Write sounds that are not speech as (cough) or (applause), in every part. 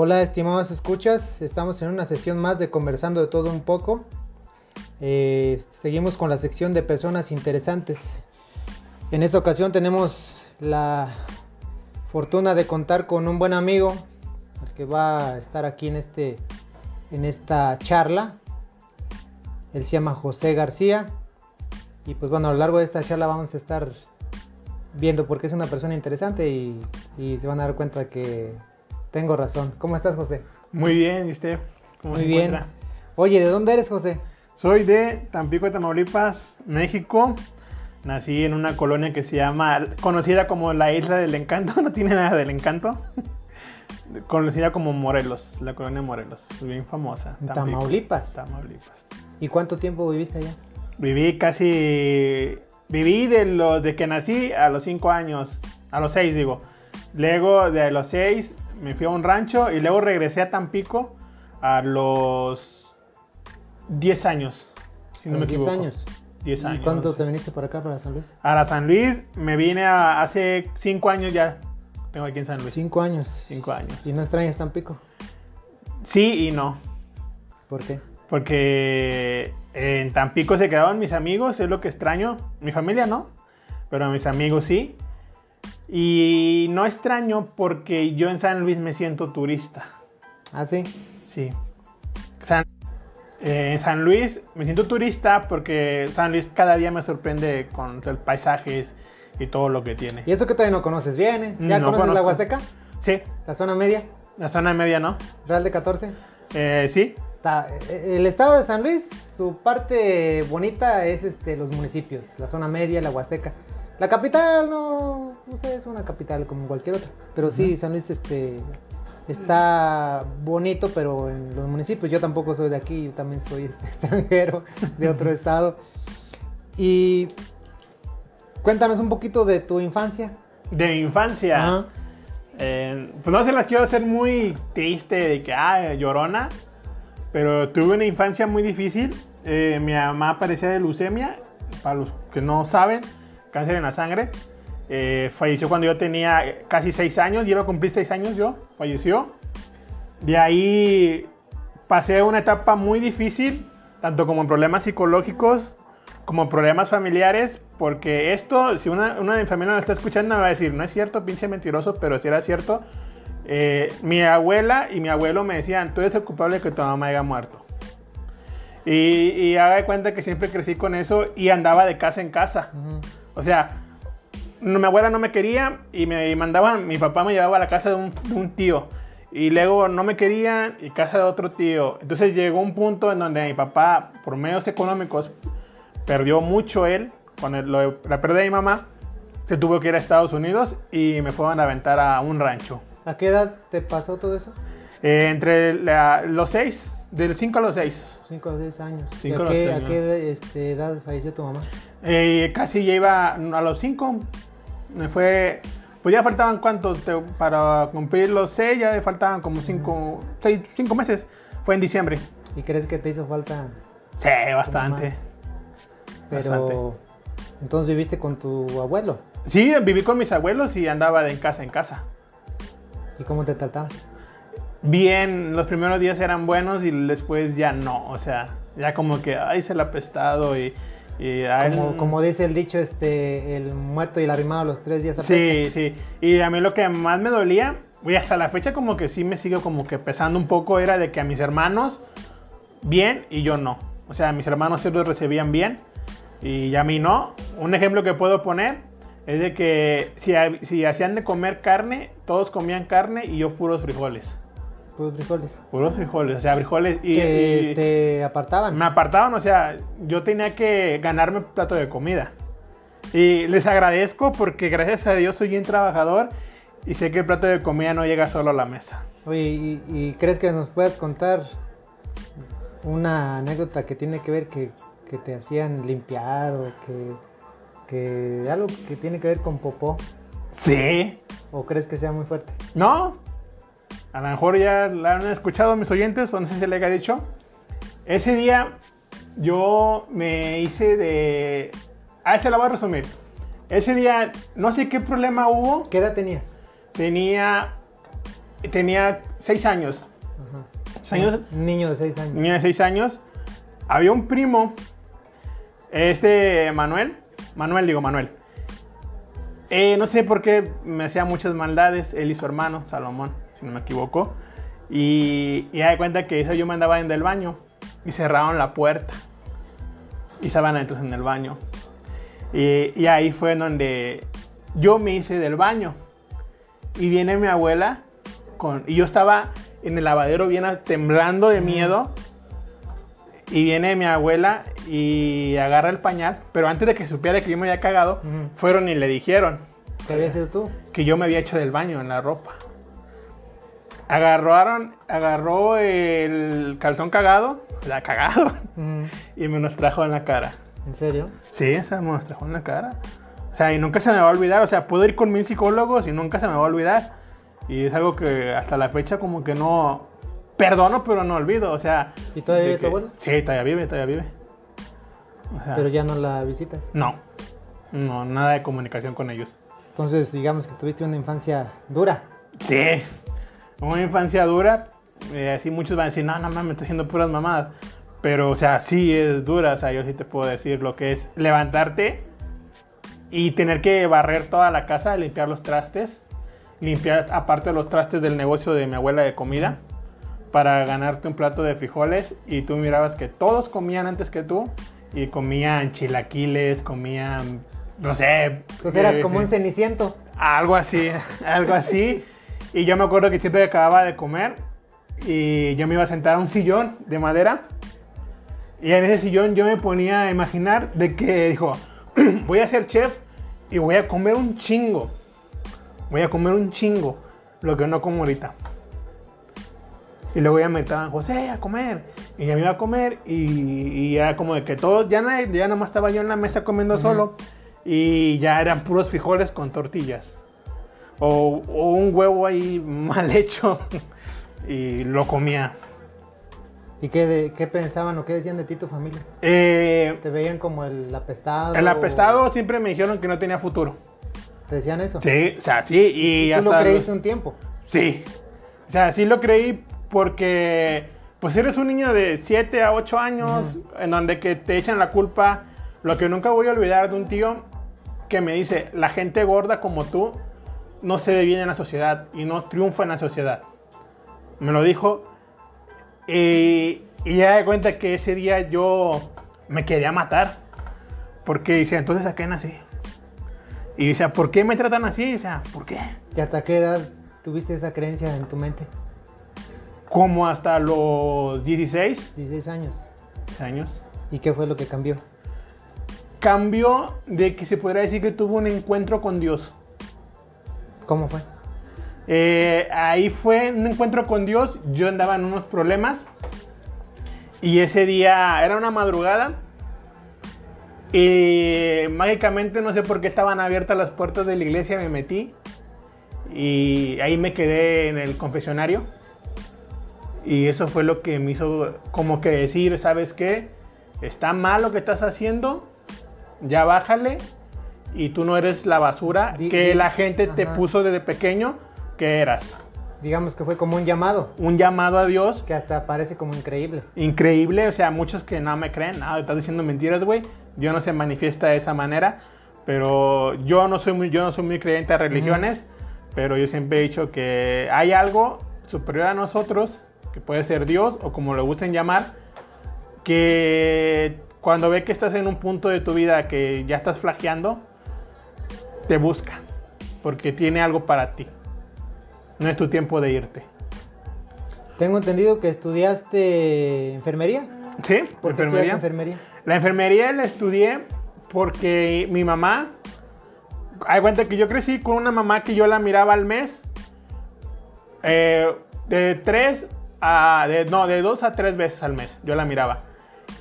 Hola, estimados escuchas. Estamos en una sesión más de Conversando de todo un poco. Eh, seguimos con la sección de personas interesantes. En esta ocasión tenemos la fortuna de contar con un buen amigo, el que va a estar aquí en, este, en esta charla. Él se llama José García. Y pues bueno, a lo largo de esta charla vamos a estar viendo por qué es una persona interesante y, y se van a dar cuenta que tengo razón. ¿Cómo estás, José? Muy bien, ¿y usted? ¿Cómo Muy se bien. encuentra? Oye, ¿de dónde eres, José? Soy de Tampico, Tamaulipas, México. Nací en una colonia que se llama, conocida como la Isla del Encanto, (laughs) no tiene nada del encanto. (laughs) Conocida como Morelos, la colonia Morelos, bien famosa. Tampico, Tamaulipas. Tamaulipas. ¿Y cuánto tiempo viviste allá? Viví casi, viví de lo de que nací a los 5 años, a los 6 digo. Luego de los 6 me fui a un rancho y luego regresé a Tampico a los 10 años. Si no me los 10 equivoco. años. 10 años. ¿Y cuándo te viniste por acá, para San Luis? A la San Luis me vine a- hace 5 años ya. Tengo aquí en San Luis. Cinco años. 5 años. ¿Y no extrañas Tampico? Sí y no. ¿Por qué? Porque en Tampico se quedaban mis amigos, es lo que extraño. Mi familia no, pero mis amigos sí. Y no extraño porque yo en San Luis me siento turista. Ah, sí. Sí. San- eh, en San Luis me siento turista porque San Luis cada día me sorprende con los paisajes y todo lo que tiene. ¿Y eso que todavía no conoces bien, eh? ¿Ya No conoces la conozco. Huasteca? Sí, ¿La zona media? la zona media, ¿no? ¿Real de 14? Eh, sí, Está- eh, el estado de San Luis, su parte bonita es este, los municipios, la zona media, la Huasteca. La capital no, no sé, es una capital como cualquier otra. Pero sí, San Luis este, está bonito, pero en los municipios, yo tampoco soy de aquí, yo también soy este, (laughs) extranjero de otro estado. Y cuéntanos un poquito de tu infancia. de mi infancia. Ajá. Eh, pues no se las quiero hacer muy triste de que, ah, llorona. Pero tuve una infancia muy difícil. Eh, mi mamá padecía de leucemia. Para los que no saben, cáncer en la sangre. Eh, falleció cuando yo tenía casi 6 años. Iba a cumplir 6 años yo. Falleció. De ahí pasé una etapa muy difícil. Tanto como en problemas psicológicos como en problemas familiares. Porque esto, si una, una familia lo está escuchando, me va a decir, no es cierto, pinche mentiroso, pero si era cierto. Eh, mi abuela y mi abuelo me decían, tú eres el culpable de que tu mamá haya muerto. Y, y haga de cuenta que siempre crecí con eso y andaba de casa en casa. Ujú. O sea, no- mi abuela no me quería y me mandaban, mi papá me llevaba a la casa de un, de un tío. Y luego no me querían y casa de otro tío. Entonces llegó un punto en donde mi papá, por medios económicos, perdió mucho él. Con el- lo- la pérdida de mi mamá, se tuvo que ir a Estados Unidos y me fueron a aventar a un rancho. ¿A qué edad te pasó todo eso? Eh, entre la- los seis, del 5 a los 6. 5 o 6 años. ¿Y Cinco ¿A qué, a qué este, edad falleció tu mamá? Eh, casi ya iba a los 5. Me fue. Pues ya faltaban cuántos Te- para cumplir los 6, ya faltaban como 5 cinco meses. Fue en diciembre. ¿Y crees que te hizo falta? Sí, bastante. Pero Bastante. entonces viviste con tu abuelo. Sí, viví con mis abuelos y andaba de casa en casa. ¿Y cómo te trataban? Bien, los primeros días eran buenos y después ya no. O sea, ya como que, ay, se la ha apestado y. y Como, como dice el dicho, este, el muerto y el arrimado los tres días apesta. Sí, sí. Y a mí lo que más me dolía, y hasta la fecha como que sí me sigo como que pesando un poco, era de que a mis hermanos bien y yo no. O sea, mis hermanos sí los recibían bien y a mí no. Un ejemplo que puedo poner es de que si, si hacían de comer carne, todos comían carne y yo puros frijoles. Puros frijoles. Puros frijoles, o sea, frijoles y... que y- te apartaban. me apartaban, o sea, yo tenía que ganarme un plato de comida. Y les agradezco porque gracias a Dios soy bien trabajador y sé que el plato de comida no llega solo a la mesa. Oye, ¿y, y crees que nos puedas contar una anécdota que tiene que ver que, que te hacían limpiar o que, que algo que tiene que ver con popó? Sí. ¿O crees que sea muy fuerte? ¿No? A lo mejor ya la han escuchado mis oyentes o no sé si se le haya dicho. Ese día yo me hice de... Ah, se la voy a resumir. Ese día no sé qué problema hubo. ¿Qué edad tenías? Tenía tenía seis años. Ajá. Seis años, niño de 6 años. niña de seis años. Había un primo, este Manuel, Manuel digo Manuel. Eh, no sé por qué me hacía muchas maldades, él y su hermano, Salomón, si no me equivoco. Y, y da de cuenta que eso yo me andaba en el baño y cerraron la puerta. Y estaban adentro en el baño. Y, y ahí fue donde yo me hice del baño. Y viene mi abuela con, y yo estaba en el lavadero bien temblando de miedo. Y viene mi abuela y agarra el pañal. Pero antes de que supiera que yo me había cagado, Ujú. fueron y le dijeron ¿Qué había sido tú? que yo me había hecho del baño en la ropa. Agarraron, agarró el calzón cagado, la cagado, y me nos trajo en la cara. ¿En serio? Sí, esa me nos trajo en la cara. O sea, y nunca se me va a olvidar. O sea, puedo ir con mil psicólogos y nunca se me va a olvidar. Y es algo que hasta la fecha como que no... Perdono, pero no olvido. O sea... ¿Y todavía vive tu abuela? Sí, todavía vive, todavía vive. O sea, Pero ya no la visitas. no. No, nada de comunicación con ellos. Entonces, digamos que tuviste una infancia dura. Sí. Una infancia dura. eh, así muchos van a decir, no, no mames, me estoy haciendo puras mamadas. Pero, o sea, sí es dura. O sea, yo sí te puedo decir lo que es levantarte y tener que barrer toda la casa, limpiar los trastes. Limpiar, aparte los trastes del negocio de mi abuela de comida. Para ganarte un plato de frijoles. Y tú mirabas que todos comían antes que tú. Y comían chilaquiles, comían, no sé. Entonces eras eh, como un ceniciento. algo así, (laughs) algo así. Y yo me acuerdo que siempre acababa de comer y yo me iba a sentar a un sillón de madera. Y en ese sillón yo me ponía a imaginar de que dijo, (clears throat) voy a ser chef y voy a comer un chingo. Voy a comer un chingo, lo que no como ahorita. Y luego ya me estaban, José, a comer. Y ya me iba a comer y, y era como de que todos, ya, ya nomás estaba yo en la mesa comiendo solo. Y ya eran puros frijoles con tortillas. O, o un huevo ahí mal (laughs) hecho. y lo comía. ¿Y qué, de- qué pensaban o qué decían de ti tu familia? Eh, ¿Te veían como el apestado? el apestado siempre me dijeron que no tenía futuro. ¿Te decían eso? Sí, o sea, sí. Y ¿Tú lo creíste un tiempo? Sí. O sea, sí lo creí porque pues eres un niño de 7 a 8 años en donde que te echan la culpa. Lo que nunca voy a olvidar de un tío que me dice, la gente gorda como tú no se ve bien en la sociedad y no triunfa en la sociedad. Me lo dijo y, y ya de cuenta que ese día yo me quería matar. Porque dice, entonces a qué nací. Y dice, ¿por qué me tratan así? Y dice, ¿por qué? ¿Y hasta qué edad tuviste esa creencia en tu mente? como hasta los 16 16 años. años. ¿Y qué fue lo que cambió? Cambió de que se podría decir que tuvo un encuentro con Dios. ¿Cómo fue? Eh, ahí fue un encuentro con Dios. Yo andaba en unos problemas. Y ese día era una madrugada. Y mágicamente no sé por qué estaban abiertas las puertas de la iglesia. Me metí. Y ahí me quedé en el confesionario. Y eso fue lo que me hizo como que decir, ¿sabes qué? Está mal lo que estás haciendo. Ya bájale. Y tú no eres la basura que la gente te ajá. puso desde pequeño que eras. Digamos que fue como un llamado, Un llamado a Dios que hasta parece como increíble. increíble. O sea, muchos que no me creen. Ah, estás diciendo mentiras, güey. Dios no se manifiesta de esa manera. Pero yo no soy muy, yo no soy muy creyente a religiones. Pero yo siempre he dicho que hay algo superior a nosotros, que puede ser Dios o como lo gusten llamar, que cuando ve que estás en un punto de tu vida que ya estás flaqueando, te busca. Porque tiene algo para ti. No es tu tiempo de irte. Tengo entendido que estudiaste enfermería. ¿Sí? ¿Por qué enfermería? La enfermería la estudié porque mi mamá, hay cuenta que yo crecí con una mamá que yo la miraba al mes, eh, de tres a, de, no, de dos a tres veces al mes, yo la miraba.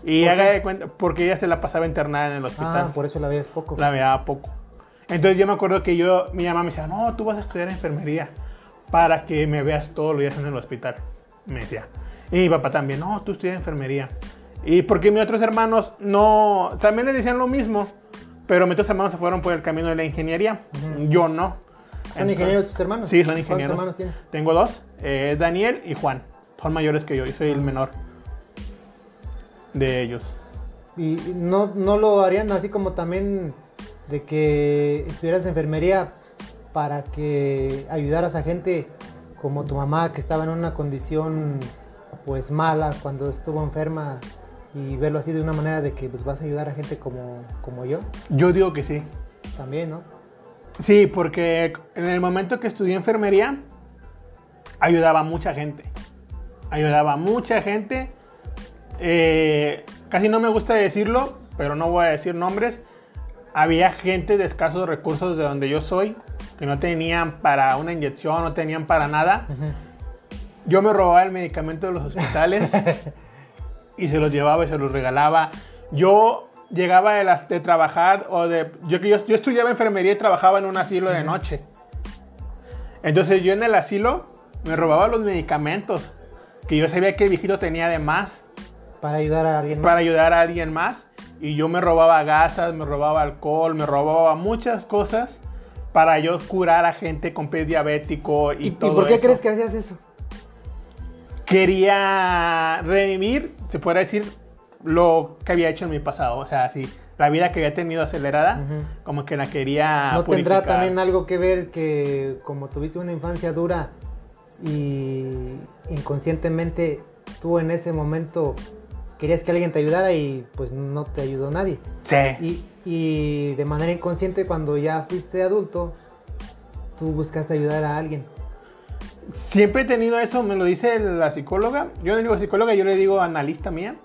Y ¿Por haga de cuenta, porque ella se la pasaba internada en el hospital. Ah, por eso la veías poco. La miraba poco. Entonces yo me acuerdo que yo, mi mamá me decía, no, tú vas a estudiar enfermería para que me veas todos los días en el hospital. Me decía. Y mi papá también, no, tú estudias enfermería. Y porque mis otros hermanos no, también les decían lo mismo, pero mis otros hermanos se fueron por el camino de la ingeniería. Yo no. ¿Son ingenieros tus hermanos? Sí, son ¿Cuántos ingenieros. hermanos tienes? Tengo dos, eh, Daniel y Juan. Son mayores que yo y soy el menor de ellos. Y no, no lo harían así como también de que estudiaras enfermería para que ayudaras a gente como tu mamá que estaba en una condición pues mala cuando estuvo enferma y verlo así de una manera de que pues vas a ayudar a gente como, como yo Yo digo que sí. también, ¿no? Sí, porque en el momento que estudié enfermería, ayudaba a mucha gente. Ayudaba a mucha gente. Eh, casi no me gusta decirlo, pero no voy a decir nombres. Había gente de escasos recursos de donde yo soy, que no tenían para una inyección, no tenían para nada. Yo me robaba el medicamento de los hospitales (laughs) y se los llevaba y se los regalaba. Yo llegaba de, las, de trabajar o de... Yo, yo, yo estudiaba enfermería y trabajaba en un asilo de noche. Entonces yo en el asilo me robaba los medicamentos que yo sabía que el viejito tenía de más Para ayudar a alguien más. para ayudar a alguien más. Y yo me robaba gasas, me robaba alcohol, me robaba muchas cosas para yo curar a gente con pie diabético y, ¿Y, y todo por qué eso. crees que hacías eso? quería redimir, se puede decir, lo que había hecho en mi pasado. O sea, sí, la vida que había tenido acelerada, como que la quería. ¿No tendrá también algo que ver que como tuviste una infancia dura y inconscientemente tú en ese momento querías que alguien te ayudara y pues no te ayudó nadie? Sí. Y, y de manera inconsciente cuando ya fuiste adulto, tú buscaste ayudar a alguien. Siempre he tenido eso, me lo dice la psicóloga. Yo no digo psicóloga, yo le digo analista mía.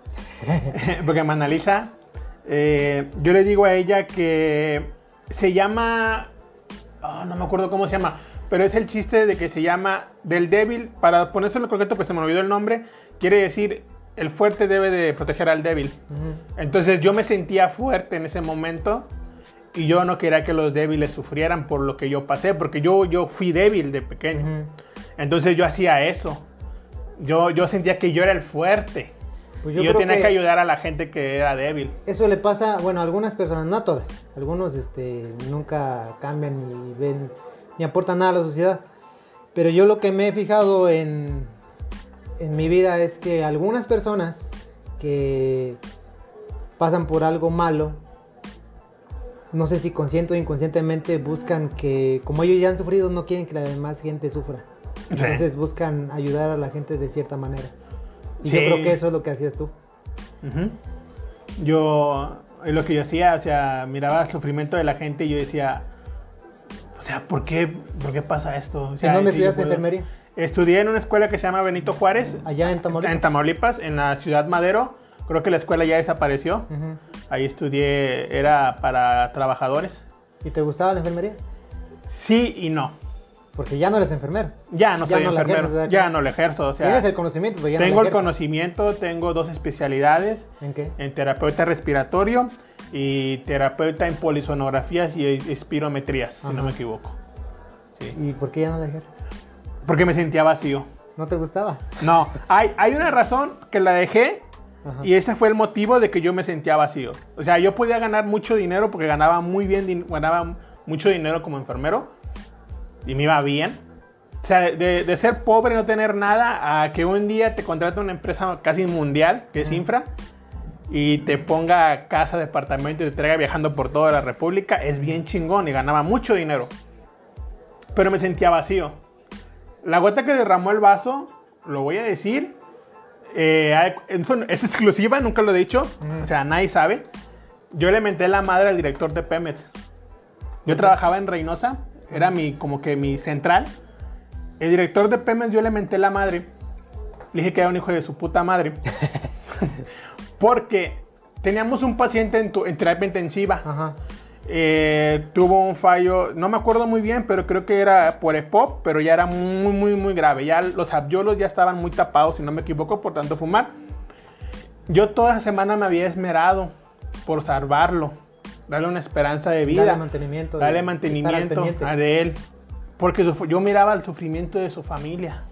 (laughs) porque me analiza. Eh, yo le digo a ella que se llama. oh, no me acuerdo cómo se llama. Pero es el chiste de que se llama del débil. Para ponerse en lo correcto, pues se me olvidó el nombre. Quiere decir el fuerte debe de proteger al débil. Entonces yo me sentía fuerte en ese momento. Y yo no quería que los débiles sufrieran por lo que yo pasé. Porque yo, yo fui débil de pequeño. Entonces yo hacía eso. Yo, yo sentía que yo era el fuerte. Pues y yo tenía que... ayudar a la gente que era débil. Eso le pasa, bueno, a algunas personas, no a todas. Algunos este, nunca cambian ni ven ni aportan nada a la sociedad. Pero yo lo que me he fijado en, en mi vida es que algunas personas que pasan por algo malo, no sé si consciente o inconscientemente buscan que, como ellos ya han sufrido, no quieren que la demás gente sufra. Sí. Entonces buscan ayudar a la gente de cierta manera. Y Sí. yo creo que eso es lo que hacías tú. Yo, lo que yo hacía, o sea, miraba el sufrimiento de la gente y yo decía, o sea, ¿por qué, por qué pasa esto? O sea, ¿En dónde si estudiaste puedo- enfermería? Estudié en una escuela que se llama Benito Juárez, Allá en Tamaulipas. en Tamaulipas, en la ciudad Madero. Creo que la escuela ya desapareció. Ahí estudié, era para trabajadores. ¿Y te gustaba la enfermería? Sí y no. Porque ya no eres enfermero. Ya no Ya soy no enfermero. ya no lo ejerzo. O sea, Tienes el conocimiento, pero ya tengo el conocimiento, tengo dos especialidades ¿En qué? en terapeuta respiratorio y terapeuta en polisonografías y espirometrías, si no me equivoco. Sí. ¿Y por qué ya no la ejerces? Porque me sentía vacío. ¿No te gustaba? No, hay, hay una razón que la dejé Ajá. y ese fue el motivo de que yo me sentía vacío. O sea, yo podía ganar mucho dinero porque ganaba muy bien, ganaba mucho dinero como enfermero y me iba bien. O sea, de, de ser pobre, no tener nada, a que un día te contrate una empresa casi mundial, que es. Infra, y te ponga casa, departamento y te traiga viajando por toda la República, es bien chingón y ganaba mucho dinero. Pero me sentía vacío. La gota que derramó el vaso, lo voy a decir, eh, es exclusiva, nunca lo he dicho, o sea, nadie sabe. Yo le menté la madre al director de Pemex. Yo trabajaba en Reynosa, era mi, como que mi central. El director de Pemex yo le menté la madre. Le dije que era un hijo de su puta madre. (laughs) Porque teníamos un paciente en, tu- en terapia intensiva. Ajá. Eh, tuvo un fallo, no me acuerdo muy bien, pero creo que era por EPOP, pero ya era muy, muy, muy grave. Ya los abiolos ya estaban muy tapados, si no me equivoco, por tanto fumar. Yo toda esa semana me había esmerado por salvarlo, darle una esperanza de vida, Dale mantenimiento. de- darle al mantenimiento a de él, porque su- yo miraba el sufrimiento de su familia.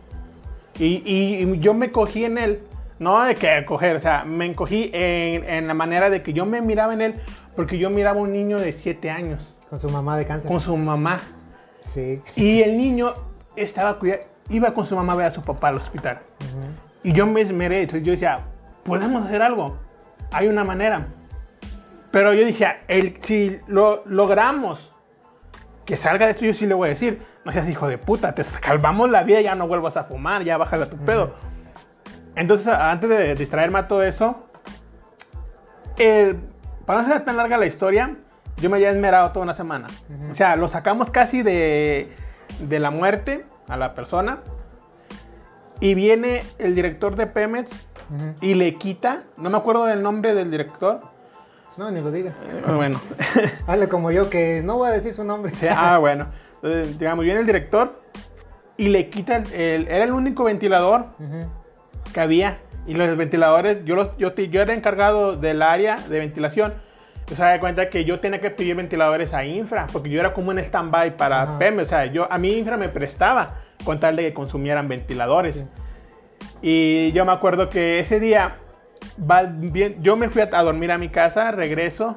Y, y- y yo me cogí en él, no de que coger, o sea, me encogí en, en la manera de que yo me miraba en él, porque yo miraba un niño de 7 años Con su mamá de cáncer. con su mamá. Sí. Y el niño estaba cuida- iba con su mamá a ver a su papá al hospital. Y yo me esmeré, entonces yo decía, podemos hacer algo. Hay una manera. Pero yo dije, el, si lo logramos que salga de esto, yo sí le voy a decir, no seas hijo de puta, te salvamos la vida, ya no vuelvas a fumar, ya bájala tu pedo. Entonces, a- antes de distraerme a todo eso, el- para no ser tan larga la historia, yo me había esmerado toda una semana. O sea, lo sacamos casi de, de la muerte a la persona. Y viene el director de Pemex y le quita, no me acuerdo del nombre del director. No, ni lo digas. Bueno, (laughs) Hazle como yo, que no voy a decir su nombre. Sí, ah, bueno. Entonces, digamos, viene el director y le quita el, el- era el único ventilador que había. Y los ventiladores, yo, los, yo, yo era encargado del área de ventilación. O sea, de cuenta que yo tenía que pedir ventiladores a Infra, porque yo era como un stand-by para Ajá. PM. O sea, yo, a mí Infra me prestaba con tal de que consumieran ventiladores. Sí. Y yo me acuerdo que ese día, va bien, yo me fui a, dormir a mi casa, regreso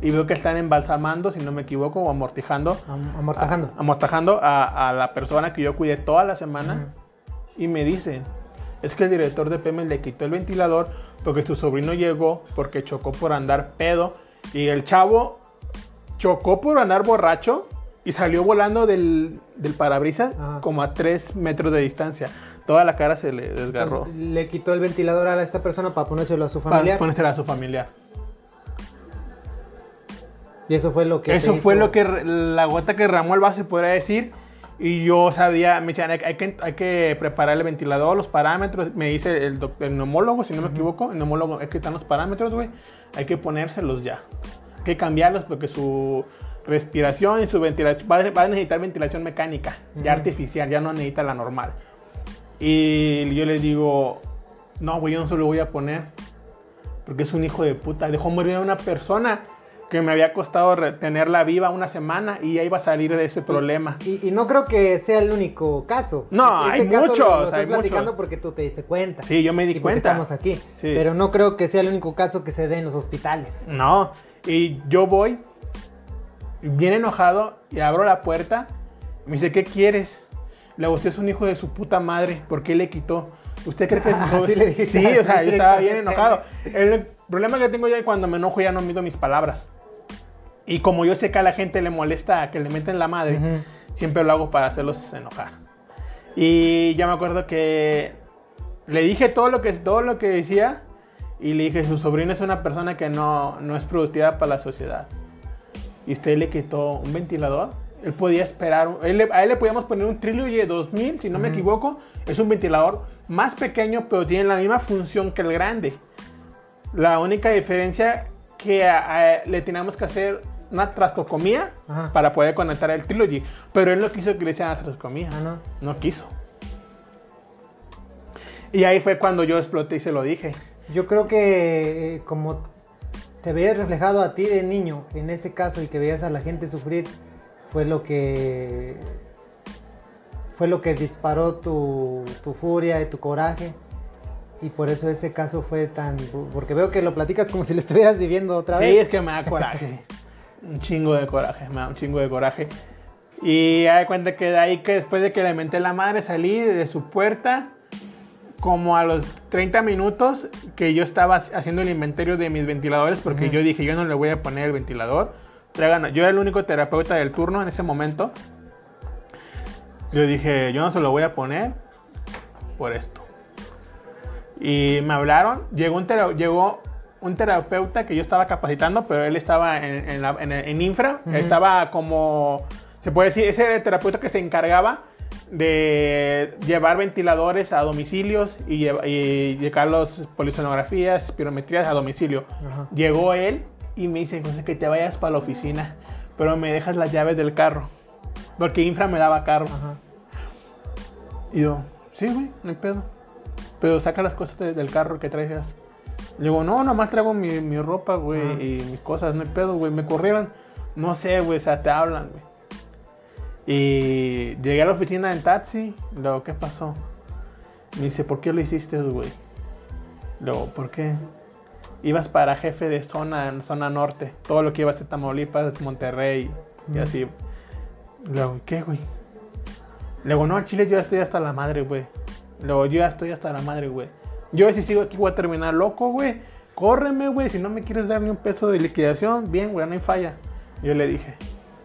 y veo que están embalsamando, si no me equivoco, o amortijando Am- Amortajando. amortajando a, a la persona que yo cuidé toda la semana y me dicen, es que el director de Pemex le quitó el ventilador porque su sobrino llegó porque chocó por andar pedo y el chavo chocó por andar borracho y salió volando del, del parabrisas Ajá. como a 3 metros de distancia. Toda la cara se le desgarró. Le quitó el ventilador a esta persona para ponérselo a su Para familiar. ponérsela a su familiar. Y eso fue lo que. Eso fue hizo- lo que la gota que ramó el vaso, se podría decir. Y yo sabía, me decían, hay, hay que, hay que preparar el ventilador, los parámetros. Me dice el, doc- el neumólogo, si no me equivoco, el neumólogo, es que están los parámetros, güey. Hay que ponérselos ya. Hay que cambiarlos porque su respiración y su ventilación va, a- va a necesitar ventilación mecánica, ya Ujú. artificial, ya no necesita la normal. Y yo les digo, no, güey, yo no se lo voy a poner. Porque es un hijo de puta. Dejó morir a una persona que me había costado retenerla viva una semana y ya iba a salir de ese problema. Y, y no creo que sea el único caso. No, hay caso muchos, Lo, lo estoy hay platicando muchos. porque tú te diste cuenta. Sí, yo me y di porque cuenta. estamos aquí. Sí. Pero no creo que sea el único caso que se dé en los hospitales. No, y yo voy, bien enojado, y abro la puerta. Me dice, ¿qué quieres? Le usted es un hijo de su puta madre. ¿Por qué le quitó? ¿Usted cree que.? Así (laughs) le dijiste. Sí, o sea, (laughs) yo estaba bien enojado. El problema que tengo ya es cuando me enojo ya no mido mis palabras. Y como yo sé que a la gente le molesta que le meten la madre, siempre lo hago para hacerlos enojar. Y ya me acuerdo que le dije todo lo que, todo lo que decía y le dije, su sobrino es una persona que no, no es productiva para la sociedad. Y usted le quitó un ventilador. Él podía esperar, él a él le podíamos poner un Trilogy 2000, si no me equivoco. Es un ventilador más pequeño, pero tiene la misma función que el grande. La única diferencia que a- a- le teníamos que hacer una trascocomía Ajá. para poder conectar el Trilogy. Pero él no quiso que le hicieran trascocomía. Ah, no. No quiso. Y ahí fue cuando yo exploté y se lo dije. Yo creo que eh, como te veías reflejado a ti de niño en ese caso y que veías a la gente sufrir, fue lo que fue lo que disparó tu, tu furia y tu coraje. Y por eso ese caso fue tan... Porque veo que lo platicas como si lo estuvieras viviendo otra Sí, vez. es que me da coraje. (laughs) un chingo de coraje, me da un chingo de coraje. Y ya de cuenta que de ahí que después de que le menté la madre salí de su puerta como a los 30 minutos que yo estaba haciendo el inventario de mis ventiladores porque Ujú. yo dije yo no le voy a poner el ventilador. Traigan- Yo era el único terapeuta del turno en ese momento. Yo dije yo no se lo voy a poner por esto. Y me hablaron, llegó un, llegó un terapeuta que yo estaba capacitando, pero él estaba en, en la- en- en infra, estaba como, se puede decir, ese era el terapeuta que se encargaba de llevar ventiladores a domicilios y, lleva- y llevar los polisonografías, pirometrías a domicilio. Llegó él y me dice, José, que te vayas para la oficina, pero me dejas las llaves del carro, porque infra me daba carro. Y yo, sí, güey, no hay pedo. Pero saca las cosas de- del carro que traigas. Le digo, no, nomás traigo mi, mi ropa, güey, Ah. y mis cosas, no hay pedo, güey. Me corrieron. No sé, güey, o sea, te hablan, güey. Y llegué a la oficina en taxi. Luego, ¿qué pasó? Me dice, ¿por qué lo hiciste, güey? Luego, ¿por qué? Ibas para jefe de zona, en zona norte. Todo lo que ibas de Tamaulipas, Monterrey y así. Luego, ¿qué, güey? Luego, no, chile yo ya estoy hasta la madre, güey. Luego, yo ya estoy hasta la madre, güey. Yo si sigo aquí voy a terminar loco, güey. Córreme, güey. Si no me quieres dar ni un peso de liquidación, bien, güey, no hay falla. Yo le dije,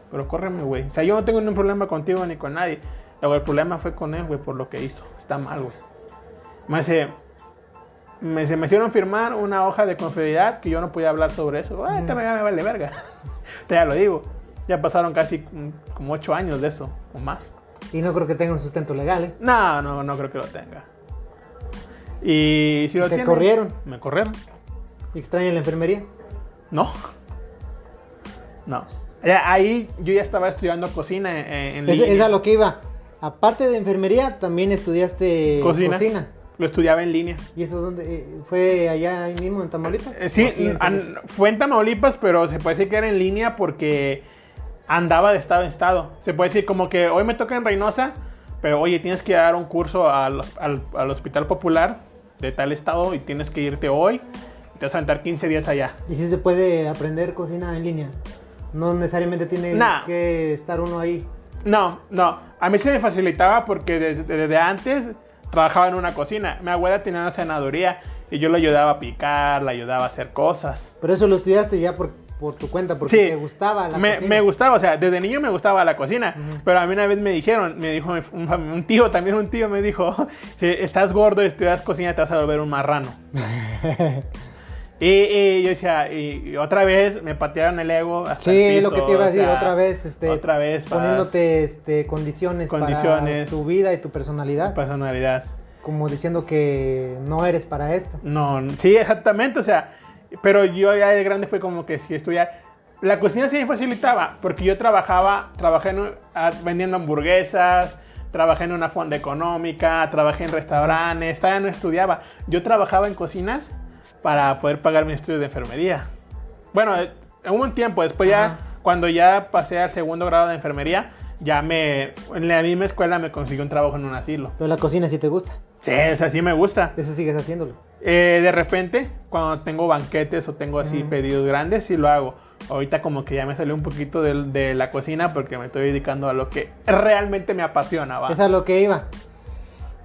pero córreme, güey. O sea, yo no tengo ningún problema contigo ni con nadie. Luego, el problema fue con él, güey, por lo que hizo. Está mal, güey. Me dice, me, se me hicieron firmar una hoja de confidencialidad que yo no podía hablar sobre eso. Ay, te me, me vale verga. (laughs) te ya lo digo. Ya pasaron casi como ocho años de eso, o más. Y no creo que tenga un sustento legal, ¿eh? No, no, no creo que lo tenga. Y si lo ¿Te corrieron? Me corrieron. ¿Extraña la enfermería? No. No. Ahí yo ya estaba estudiando cocina en, en Es, línea. es a lo que iba. Aparte de enfermería, también estudiaste Cocina. cocina. Lo estudiaba en línea. ¿Y eso dónde? eh, ¿Fue allá ahí mismo en Tamaulipas? Eh, sí, ¿O aquí en an- fue en Tamaulipas, pero se puede decir que era en línea porque andaba de estado en estado. Se puede decir como que hoy me toca en Reynosa, pero oye, tienes que dar un curso al, al- al Hospital Popular de tal estado y tienes que irte hoy. y Te vas a aventar 15 días allá. ¿Y si se puede aprender cocina en línea? No necesariamente tiene Nah. que estar uno ahí. No, no. A mí se me facilitaba porque desde, desde antes trabajaba en una cocina. Mi abuela tenía una senaduría y yo le ayudaba a picar, le ayudaba a hacer cosas. Pero eso lo estudiaste ya por, por tu cuenta, porque Sí. te gustaba la me, cocina. me gustaba, o sea, desde niño me gustaba la cocina, pero a mí una vez me dijeron, me dijo un, un tío, también un tío me dijo, (laughs) si estás gordo y estudias cocina te vas a volver un marrano. (laughs) Y, y yo decía, y, y otra vez me patearon el ego. Hasta sí, el lo que te iba a decir, sea, otra vez, este, otra vez, poniéndote este, condiciones, Condiciones. para tu vida y tu personalidad, personalidad. como diciendo que no eres para esto. No, sí, exactamente, o sea, pero yo ya de grande fue como que si estudiar. La cocina sí me facilitaba, porque yo trabajaba, trabajé en un- a- vendiendo hamburguesas, trabajé en una fonda económica, trabajé en restaurantes, todavía no estudiaba. Yo trabajaba en cocinas para poder pagar mi estudio de enfermería. Bueno, eh, en un tiempo, después ya, Ajá. cuando ya pasé al segundo grado de enfermería, ya me, en la misma escuela me consiguió un trabajo en un asilo. Pero la cocina sí te gusta, Sí, o sea, sí me gusta. eso sigues haciéndolo. Eh, de repente, cuando tengo banquetes o tengo así pedidos grandes, sí lo hago. Ahorita como que ya me salió un poquito de, la cocina porque me estoy dedicando a lo que realmente me apasiona. ¿va? Es a lo que iba.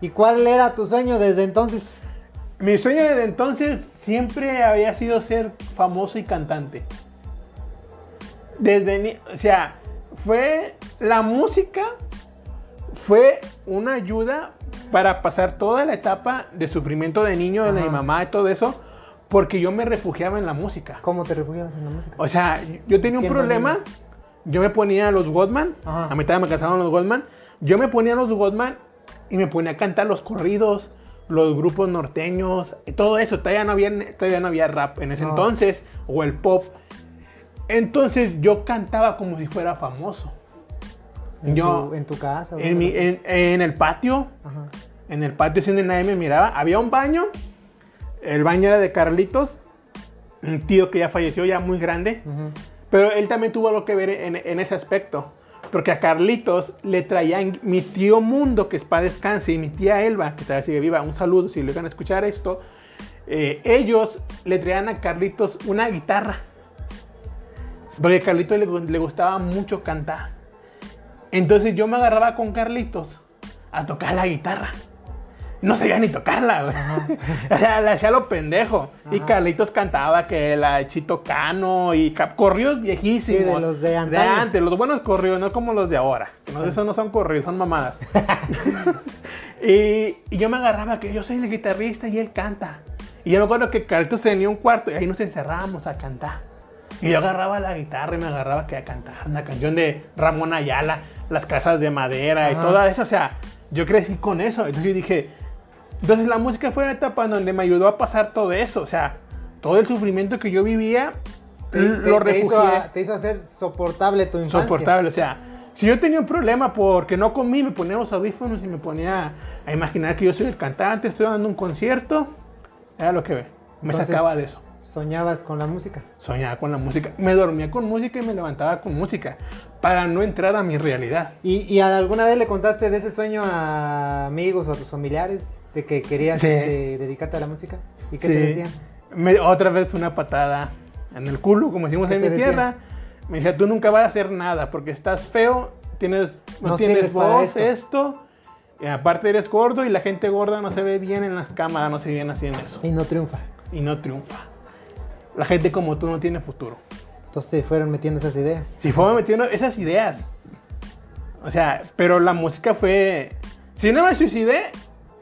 ¿Y cuál era tu sueño desde entonces? Mi sueño desde entonces siempre había sido ser famoso y cantante. Desde ni- o sea, fue la música fue una ayuda para pasar toda la etapa de sufrimiento de niño de mi mamá y todo eso, porque yo me refugiaba en la música. ¿Cómo te refugiabas en la música? O sea, yo tenía un problema. niño. Yo me ponía los Godman. Ajá. A mitad me cansaban los Godman. Yo me ponía los Godman y me ponía a cantar los corridos, los grupos norteños, todo eso. Todavía no había, todavía no había rap en ese No. entonces, o el pop. Entonces yo cantaba como si fuera famoso. ¿En, yo- tu, en tu casa? En, mi- en- en el patio, Ajá. en el patio si nadie me miraba. Había un baño. El baño era de Carlitos, un tío que ya falleció, ya muy grande. Pero él también tuvo algo que ver en, en ese aspecto. Porque a Carlitos le traían mi tío Mundo, que es para descanse, y mi tía Elba, que todavía sigue viva, un saludo si le van a escuchar esto. eh, ellos le traían a Carlitos una guitarra. Porque a Carlitos le, le gustaba mucho cantar. Entonces yo me agarraba con Carlitos a tocar la guitarra. No sabía ni tocarla, güey. (laughs) O sea, le hacía lo pendejo. Y. Carlitos cantaba que la Chito Cano y corridos viejísimos. Sí, de los de antaño. antes, los buenos corridos, no como los de ahora. No, esos no son corridos, son mamadas. (laughs) (laughs) y, y yo me agarraba que yo soy el guitarrista y él canta. Y yo me acuerdo que Carlitos tenía un cuarto y ahí nos encerrábamos a cantar. Y yo agarraba la guitarra y me agarraba que a cantar una canción de Ramón Ayala, Las Casas de Madera y Ajá. todo eso. O sea, yo crecí con eso. Entonces yo dije, entonces la música fue una etapa en donde me ayudó a pasar todo eso. O sea, todo el sufrimiento que yo vivía, Te, lo te- te hizo, a- te hizo hacer soportable tu infancia. soportable. O sea, si yo tenía un problema porque no comí, me ponía los audífonos y me ponía a imaginar que yo soy el cantante, estoy dando un concierto. Era lo que me Entonces, sacaba de eso. Soñabas con la música. Soñaba con la música. Me dormía con música y me levantaba con música. Para no entrar a mi realidad. ¿Y, y alguna vez le contaste de ese sueño a amigos o a tus familiares? De que querías Sí. este, dedicarte a la música. ¿Y qué Sí. te decían? Me- otra vez una patada en el culo, como decimos ¿Qué en mi decían? tierra. Me decía, tú nunca vas a hacer nada porque estás feo, tienes, no, No tienes voz, esto. esto. y aparte eres gordo y la gente gorda no se ve bien en las cámaras, no se ve bien en eso. Y no triunfa. Y no triunfa. La gente como tú no tiene futuro. Entonces se fueron metiendo esas ideas. Si fue metiendo esas ideas. O sea, pero la música fue. Si no me suicidé,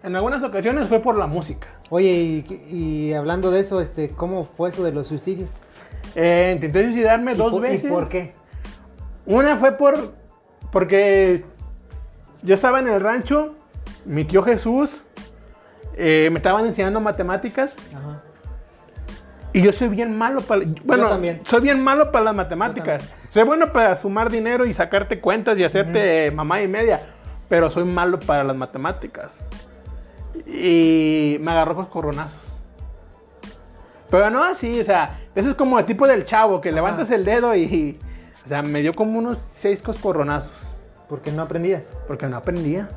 en algunas ocasiones fue por la música. Oye, y, y hablando de eso, este, ¿cómo fue eso de los suicidios? Eh, intenté suicidarme ¿Y dos por- veces. ¿Y por qué? Una fue por. Porque yo estaba en el rancho, mi tío Jesús eh, me estaban enseñando matemáticas Ajá. Y yo soy bien malo para. Bueno, también. soy bien malo para las matemáticas. Soy bueno para sumar dinero y sacarte cuentas y hacerte mamá y media, pero soy malo para las matemáticas. Y me agarró con coronazos. Pero no así, o sea, eso es como el tipo del chavo que Ajá. levantas el dedo y. O sea, me dio como unos seis coscorronazos. Porque no aprendías. Porque no aprendía.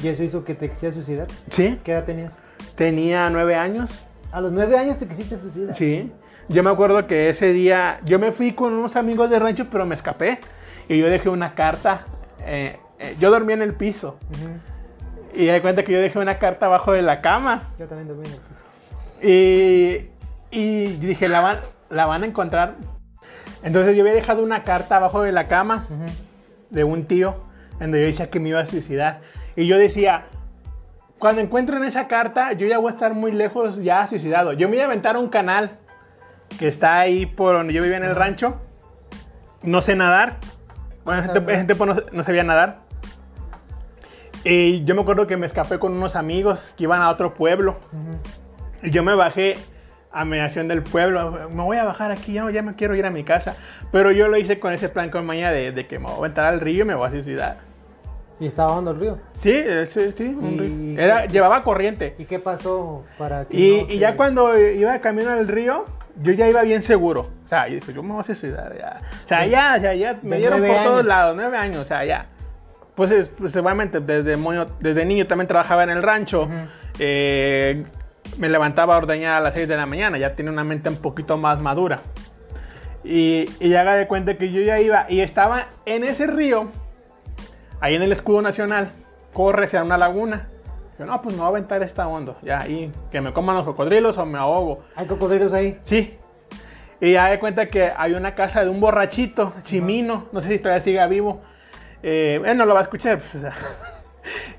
¿Y eso hizo que te quisieras suicidar? Sí. ¿Qué edad tenías? Tenía nueve años. A los nueve años te quisiste suicidar. Sí. Yo me acuerdo que ese día yo me fui con unos amigos de rancho, pero me escapé. Y yo dejé una carta. eh, eh, yo dormía en el piso. Y di cuenta que yo dejé una carta abajo de la cama. Yo también dormí en el piso. Y, y dije, la van, la van a encontrar. Entonces yo había dejado una carta abajo de la cama de un tío, donde yo decía que me iba a suicidar. Y yo decía, cuando encuentren esa carta, yo ya voy a estar muy lejos ya suicidado. Yo me iba a aventar a un canal que está ahí por donde yo vivía en el rancho. No sé nadar. Bueno, ese tiempo- ese tiempo no, no sabía nadar. Y yo me acuerdo que me escapé con unos amigos que iban a otro pueblo. Y yo me bajé a mediación del pueblo. Me voy a bajar aquí, ya, ya me quiero ir a mi casa. Pero yo lo hice con ese plan con mañana de, de que me voy a entrar al río y me voy a suicidar. Y estaba hondo el río. Sí, eh, sí, sí. un río. Era, llevaba corriente. ¿Y qué pasó para que Y, no y se- ya cuando iba camino al río, yo ya iba bien seguro. O sea, yo yo me voy a suicidar ya. O sea, ya, o sea, ya me De dieron por nueve todos años. lados, nueve años, o sea, ya. Pues, es- pues seguramente desde, moño- desde niño también trabajaba en el rancho. Ujú. Eh, me levantaba a ordeñar a las 6 de la mañana, ya tiene una mente un poquito más madura. Y, y haga de cuenta que yo ya iba y estaba en ese río, ahí en el escudo nacional, corre hacia una laguna. Yo, no, pues me voy a aventar esta hondo, ya ahí, que me coman los cocodrilos o me ahogo. ¿Hay cocodrilos ahí? Sí. Y ya de cuenta que hay una casa de un borrachito, Chimino, no sé si todavía siga vivo. Eh, él no lo va a escuchar. pues, o sea.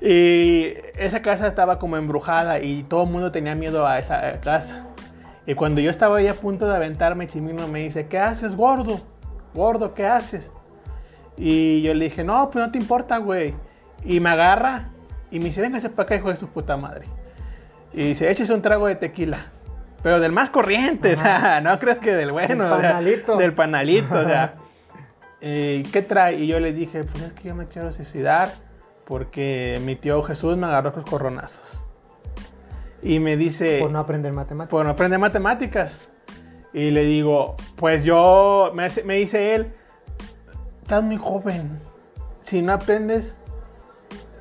(laughs) y esa casa estaba como embrujada y todo el mundo tenía miedo a esa casa. Y cuando yo estaba ahí a punto de aventarme, Chimino me dice, ¿qué haces, gordo? Gordo, ¿qué haces? Y yo le dije, no, pues no te importa, güey. Y me agarra y me dice, véngase para acá, hijo de su puta madre. Y dice, échese un trago de tequila. Pero del más corriente, o sea, (laughs) no crees que del bueno. Del o sea, panalito. del panalito, o sea. (laughs) eh, ¿Qué trae? Y yo le dije, pues es que yo me quiero suicidar porque mi tío Jesús me agarró con coronazos. Y me dice, Por no aprender matemáticas. por no aprender matemáticas. Y le digo, pues yo, me, me dice él, estás muy joven. Si no aprendes,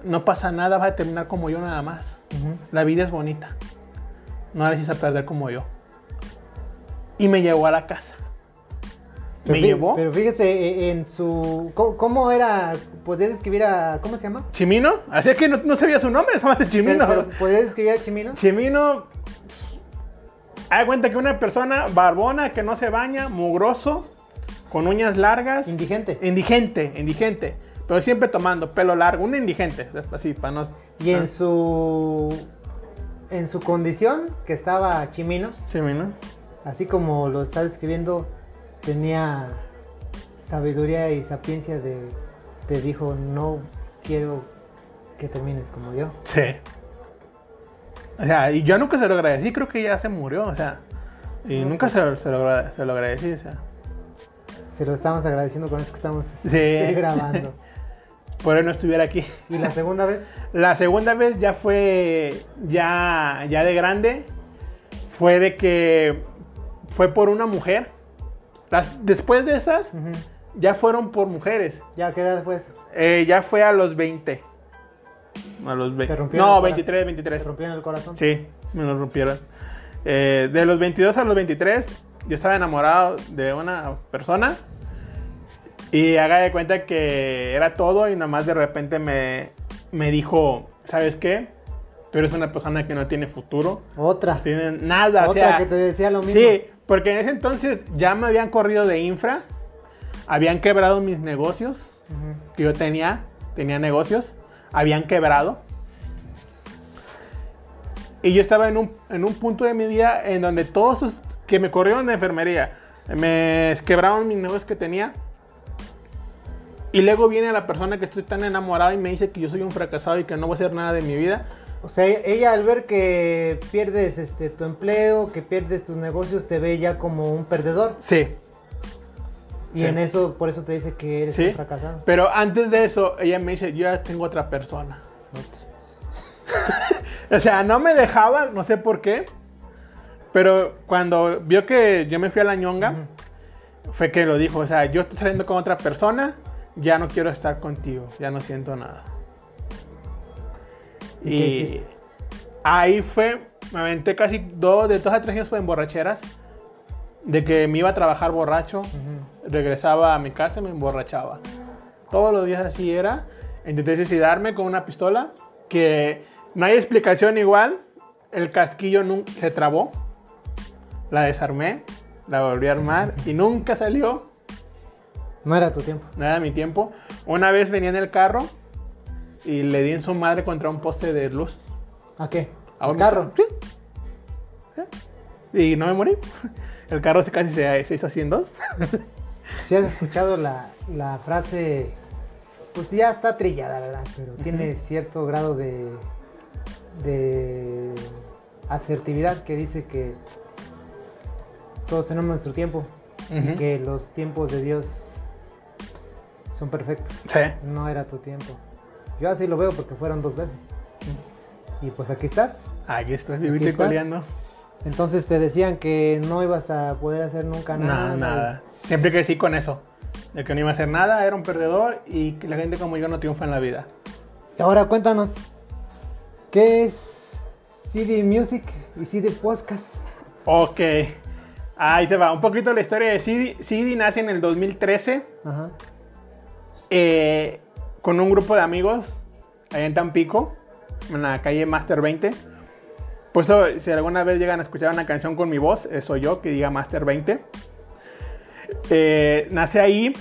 no pasa nada, vas a terminar como yo nada más. La vida es bonita. No la necesitas perder como yo. Y me llevó a la casa. Pero ¿Me fí- llevó? Pero fíjese eh, en su... ¿Cómo, cómo era? ¿Podrías describir a... ¿Cómo se llama? ¿Chimino? Así es que no, no sabía su nombre, (laughs) se llama Chimino. Pero, pero, ¿Podrías describir a Chimino? Chimino. Haz de cuenta que una persona barbona que no se baña, mugroso, con uñas largas. Indigente. Indigente, indigente. Pero siempre tomando pelo largo, un indigente, así, para no. Y en su... En su condición, que estaba Chimino, Chimino. así como lo está describiendo, tenía sabiduría y sapiencia de... Te dijo, no quiero que termines como yo. Sí. O sea, y yo nunca se lo agradecí, creo que ya se murió, o sea. Y nunca pues. se, lo, se lo agra- se lo agradecí, o sea. Se lo estamos agradeciendo con eso que estamos Sí. este, grabando. (laughs) Por él no estuviera aquí. ¿Y la segunda vez? La segunda vez ya fue ya, ya de grande. Fue de que fue por una mujer. Las, después de esas, Ujú. ya fueron por mujeres. ¿Ya qué edad fue eso? Eh, ya fue a los 20. A los ¿Te 20. rompieron No, el corazón? 23, ¿Te 23. rompieron el corazón? Sí, me lo rompieron. Eh, de los 22 a los 23, yo estaba enamorado de una persona. Y haga de cuenta que era todo y nomás de repente me, me dijo, ¿sabes qué? Tú eres una persona que no tiene futuro. Otra. Tiene nada, o Otra sea, que te decía lo mismo. Sí, porque en ese entonces ya me habían corrido de infra, habían quebrado mis negocios, que yo tenía, tenía negocios, habían quebrado. Y yo estaba en un, en un punto de mi vida en donde todos esos que me corrieron de enfermería, me quebraron mis negocios que tenía. Y luego viene la persona que estoy tan enamorado y me dice que yo soy un fracasado y que no voy a hacer nada de mi vida. O sea, ella al ver que pierdes este tu empleo, que pierdes tus negocios, te ve ya como un perdedor. Sí, Y Sí. en eso, por eso te dice que eres sí. un fracasado. Pero antes de eso, ella me dice, yo ya tengo otra persona. (laughs) O sea, no me dejaba, no sé por qué. Pero cuando vio que yo me fui a la ñonga, fue que lo dijo. O sea, yo estoy saliendo con otra persona, ya no quiero estar contigo, ya no siento nada. ¿Y Y ahí fue, me aventé casi dos, de dos a tres años fue en borracheras. De que me iba a trabajar borracho, Ujú. regresaba a mi casa y me emborrachaba. Todos los días así era. Intenté suicidarme con una pistola que no hay explicación igual. El casquillo se trabó. La desarmé, la volví a armar y nunca salió. No era tu tiempo. No era mi tiempo. Una vez venía en el carro y le di en su madre contra un poste de luz. ¿A qué? ¿A ¿Al un carro? Sí. Sí. Y no me morí. (laughs) El carro se casi se, se hizo así en dos. (laughs) Si has escuchado la, la frase, pues ya está trillada, ¿verdad? Pero tiene cierto grado de, de asertividad que dice que todos tenemos nuestro tiempo y que los tiempos de Dios son perfectos. Sí. No era tu tiempo. Yo así lo veo porque fueron dos veces. Y pues aquí estás. Aquí estás, viviste coleando. Entonces te decían que no ibas a poder hacer nunca nada. Nada, nada. Siempre crecí con eso. De que no iba a hacer nada, era un perdedor y que la gente como yo no triunfa en la vida. Y Ahora cuéntanos, ¿qué es CD Music y CD Podcast? Ok. Ahí te va. Un poquito la historia de CD. CD nace en el 2013 Ajá. eh, con un grupo de amigos allá en Tampico, en la calle Master 20. Por eso, si alguna vez llegan a escuchar una canción con mi voz, eh, soy yo que diga Master 20. Eh, nace ahí.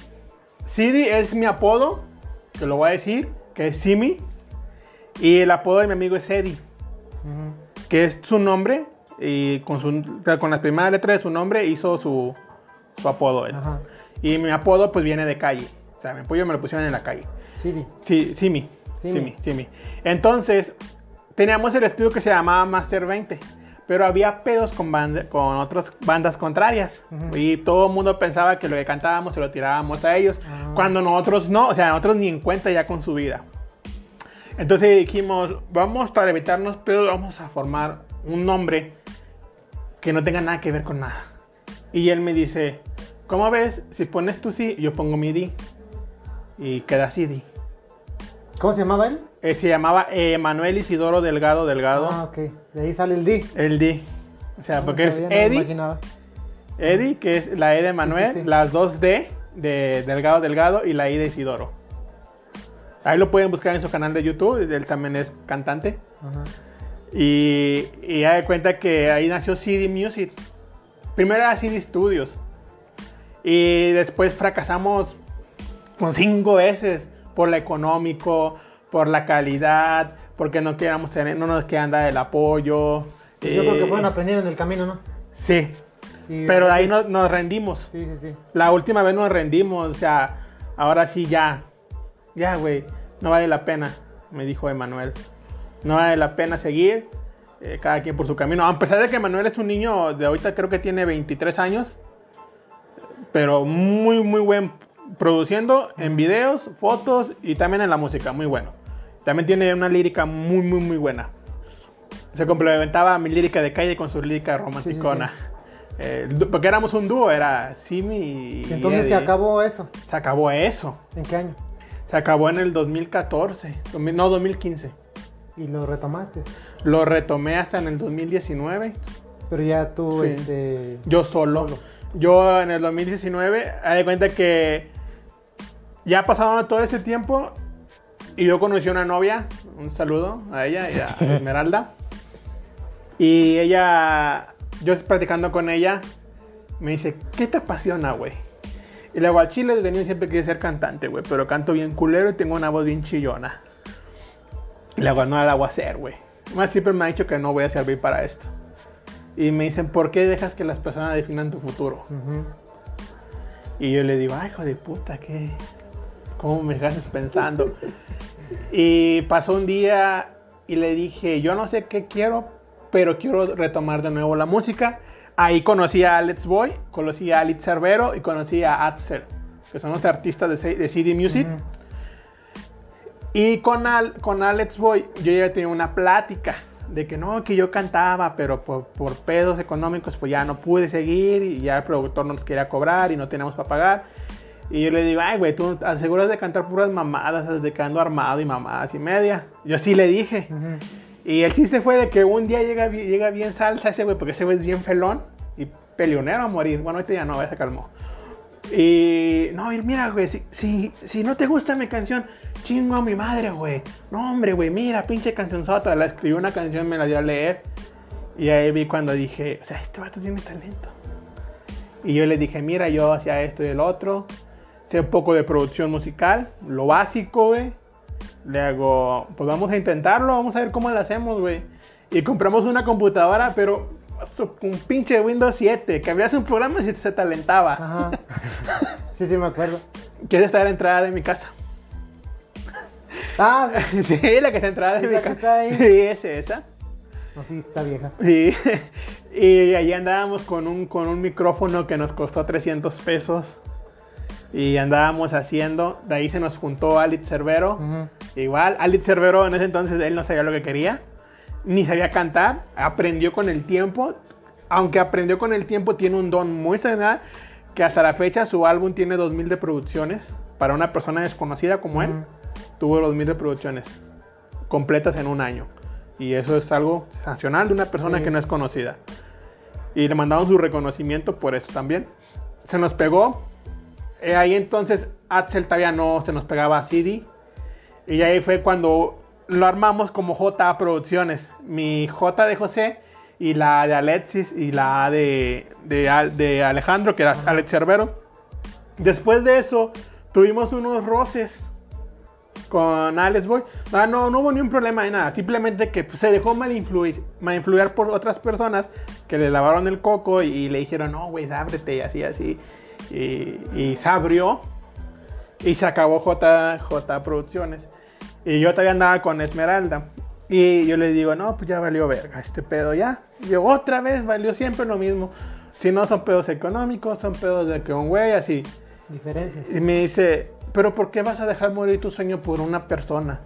CD es mi apodo, que lo voy a decir, que es Simi. Y el apodo de mi amigo es Eddie, que es su nombre. Y con, su, con las primeras letras de su nombre hizo su, su apodo. él. Ajá. Y mi apodo pues viene de calle. O sea, mi apoyo me lo pusieron en la calle. Sí, Simi. Simi. Simi. Entonces, teníamos el estudio que se llamaba Master 20. Pero había pedos con, banda- con otras bandas contrarias. Ujú. Y todo el mundo pensaba que lo que cantábamos se lo tirábamos a ellos. Ah. Cuando nosotros no, o sea, nosotros ni en cuenta ya con su vida. Entonces dijimos, vamos para evitarnos pedos, vamos a formar un nombre que no tenga nada que ver con nada. Y él me dice, ¿cómo ves? Si pones tu sí, yo pongo mi di. Y queda CD. ¿Cómo se llamaba él? Eh, se llamaba eh, Manuel Isidoro Delgado Delgado. Ah, ok. De ahí sale el D. El D. O sea, No porque sabía, es Eddie. Eddie, que es la E de Manuel, sí. las dos D de Delgado Delgado y la I de Isidoro. Ahí lo pueden buscar en su canal de YouTube, él también es cantante. Ajá. Y, y ya de cuenta que ahí nació CD Music. Primero era CD Studios. Y después fracasamos con cinco veces por lo económico, por la calidad, porque no queríamos tener, no nos querían dar el apoyo. Yo creo que eh, fueron aprendiendo en el camino, ¿no? Sí, Y pero de ahí nos, nos rendimos. Sí, sí, sí. La última vez nos rendimos, o sea, ahora sí ya. Ya, güey, no vale la pena, me dijo Emanuel. No vale la pena seguir, eh, cada quien por su camino. A pesar de que Emanuel es un niño de ahorita, creo que tiene 23 años, pero muy, muy buen produciendo en videos, fotos y también en la música, muy bueno. También tiene una lírica muy, muy, muy buena. Se complementaba mi lírica de calle con su lírica romanticona. Eh, porque éramos un dúo, era Simi y. Entonces se acabó eso. Se acabó eso. ¿En qué año? Se acabó en el 2014. 2000 No, 2015. Y lo retomaste. Lo retomé hasta en el 2019. Pero ya tú, Sí. este... Yo solo. Solo. Yo en el 2019, haz de cuenta que Ya pasado todo ese tiempo y yo conocí a una novia, un saludo a ella, y a (laughs) Esmeralda. Y ella, yo platicando con ella, me dice, ¿qué te apasiona, güey? Y al chile de tenía siempre quise ser cantante, güey, pero canto bien culero y tengo una voz bien chillona. Le digo, no la voy a hacer, güey. Más siempre me ha dicho que no voy a servir para esto. Y me dicen, ¿por qué dejas que las personas definan tu futuro? Y yo le digo, ay, hijo de puta, ¿qué? ¿Cómo me dejas pensando? y pasó un día y le dije, yo no sé qué quiero, pero quiero retomar de nuevo la música. Ahí conocí a Alex Boy, conocí a Alex Cervero y conocí a Atzer, que son los artistas de, CD Music. Y con, Al- con Alex Boy yo ya tenía una plática de que no, que yo cantaba, pero por, por pedos económicos pues ya no pude seguir y ya el productor no nos quería cobrar y no teníamos para pagar. Y yo le digo, ay, güey, tú aseguras de cantar puras mamadas, de que ando armado y mamadas y media. Yo sí le dije. Ujú. Y el chiste fue de que un día llega, llega bien salsa ese güey, porque ese güey es bien felón y peleonero a morir. Bueno, ahorita ya no, ya se calmó. Y no, mira, güey, si, si, no te gusta mi canción, chingo a mi madre, güey. No, hombre, güey, mira, pinche cancionzota. La escribí una canción, me la dio a leer. Y ahí vi cuando dije, o sea, este vato tiene talento. Y yo le dije, mira, yo hacía esto y el otro. Sé un poco de producción musical, lo básico, güey. Le hago, pues vamos a intentarlo, vamos a ver cómo lo hacemos, güey. Y compramos una computadora, pero con pinche Windows 7, que abrías un programa y se te talentaba. Ajá. Sí, sí, me acuerdo. (laughs) ¿Quieres estar a la entrada de mi casa? Ah, (laughs) sí, la que está la entrada de ¿Es mi que casa. está ahí? Sí, es esa. no, sí, está vieja. Sí. (laughs) Y ahí andábamos con un, con un micrófono que nos costó 300 pesos. Y andábamos haciendo. De ahí se nos juntó Alex Cervero. Ujú. Igual, Alex Cervero en ese entonces él no sabía lo que quería. Ni sabía cantar. Aprendió con el tiempo. Aunque aprendió con el tiempo, tiene un don muy señal. Que hasta la fecha su álbum tiene 2000 de producciones. Para una persona desconocida como él, tuvo 2000 de producciones completas en un año. Y eso es algo sancional de una persona Sí. que no es conocida. Y le mandamos su reconocimiento por eso también. Se nos pegó. Eh, ahí entonces Axel todavía no se nos pegaba a CD. Y ahí fue cuando lo armamos como JA Producciones. Mi J de José y la de Alexis y la de, de, Al- de Alejandro, que era Alex Cervero. Después de eso, tuvimos unos roces con Alex Boy. Ah, no, no hubo ni un problema de nada. Simplemente que pues, se dejó mal influir, mal influir por otras personas que le lavaron el coco y, le dijeron, no, güey, ábrete y así, así. Y, y se abrió y se acabó J, J Producciones. Y yo todavía andaba con Esmeralda. Y yo le digo, no, pues ya valió verga este pedo ya. Y yo, otra vez valió siempre lo mismo. Si no son pedos económicos, son pedos de que un güey así. Diferencias. Y me dice, pero ¿por qué vas a dejar morir tu sueño por una persona?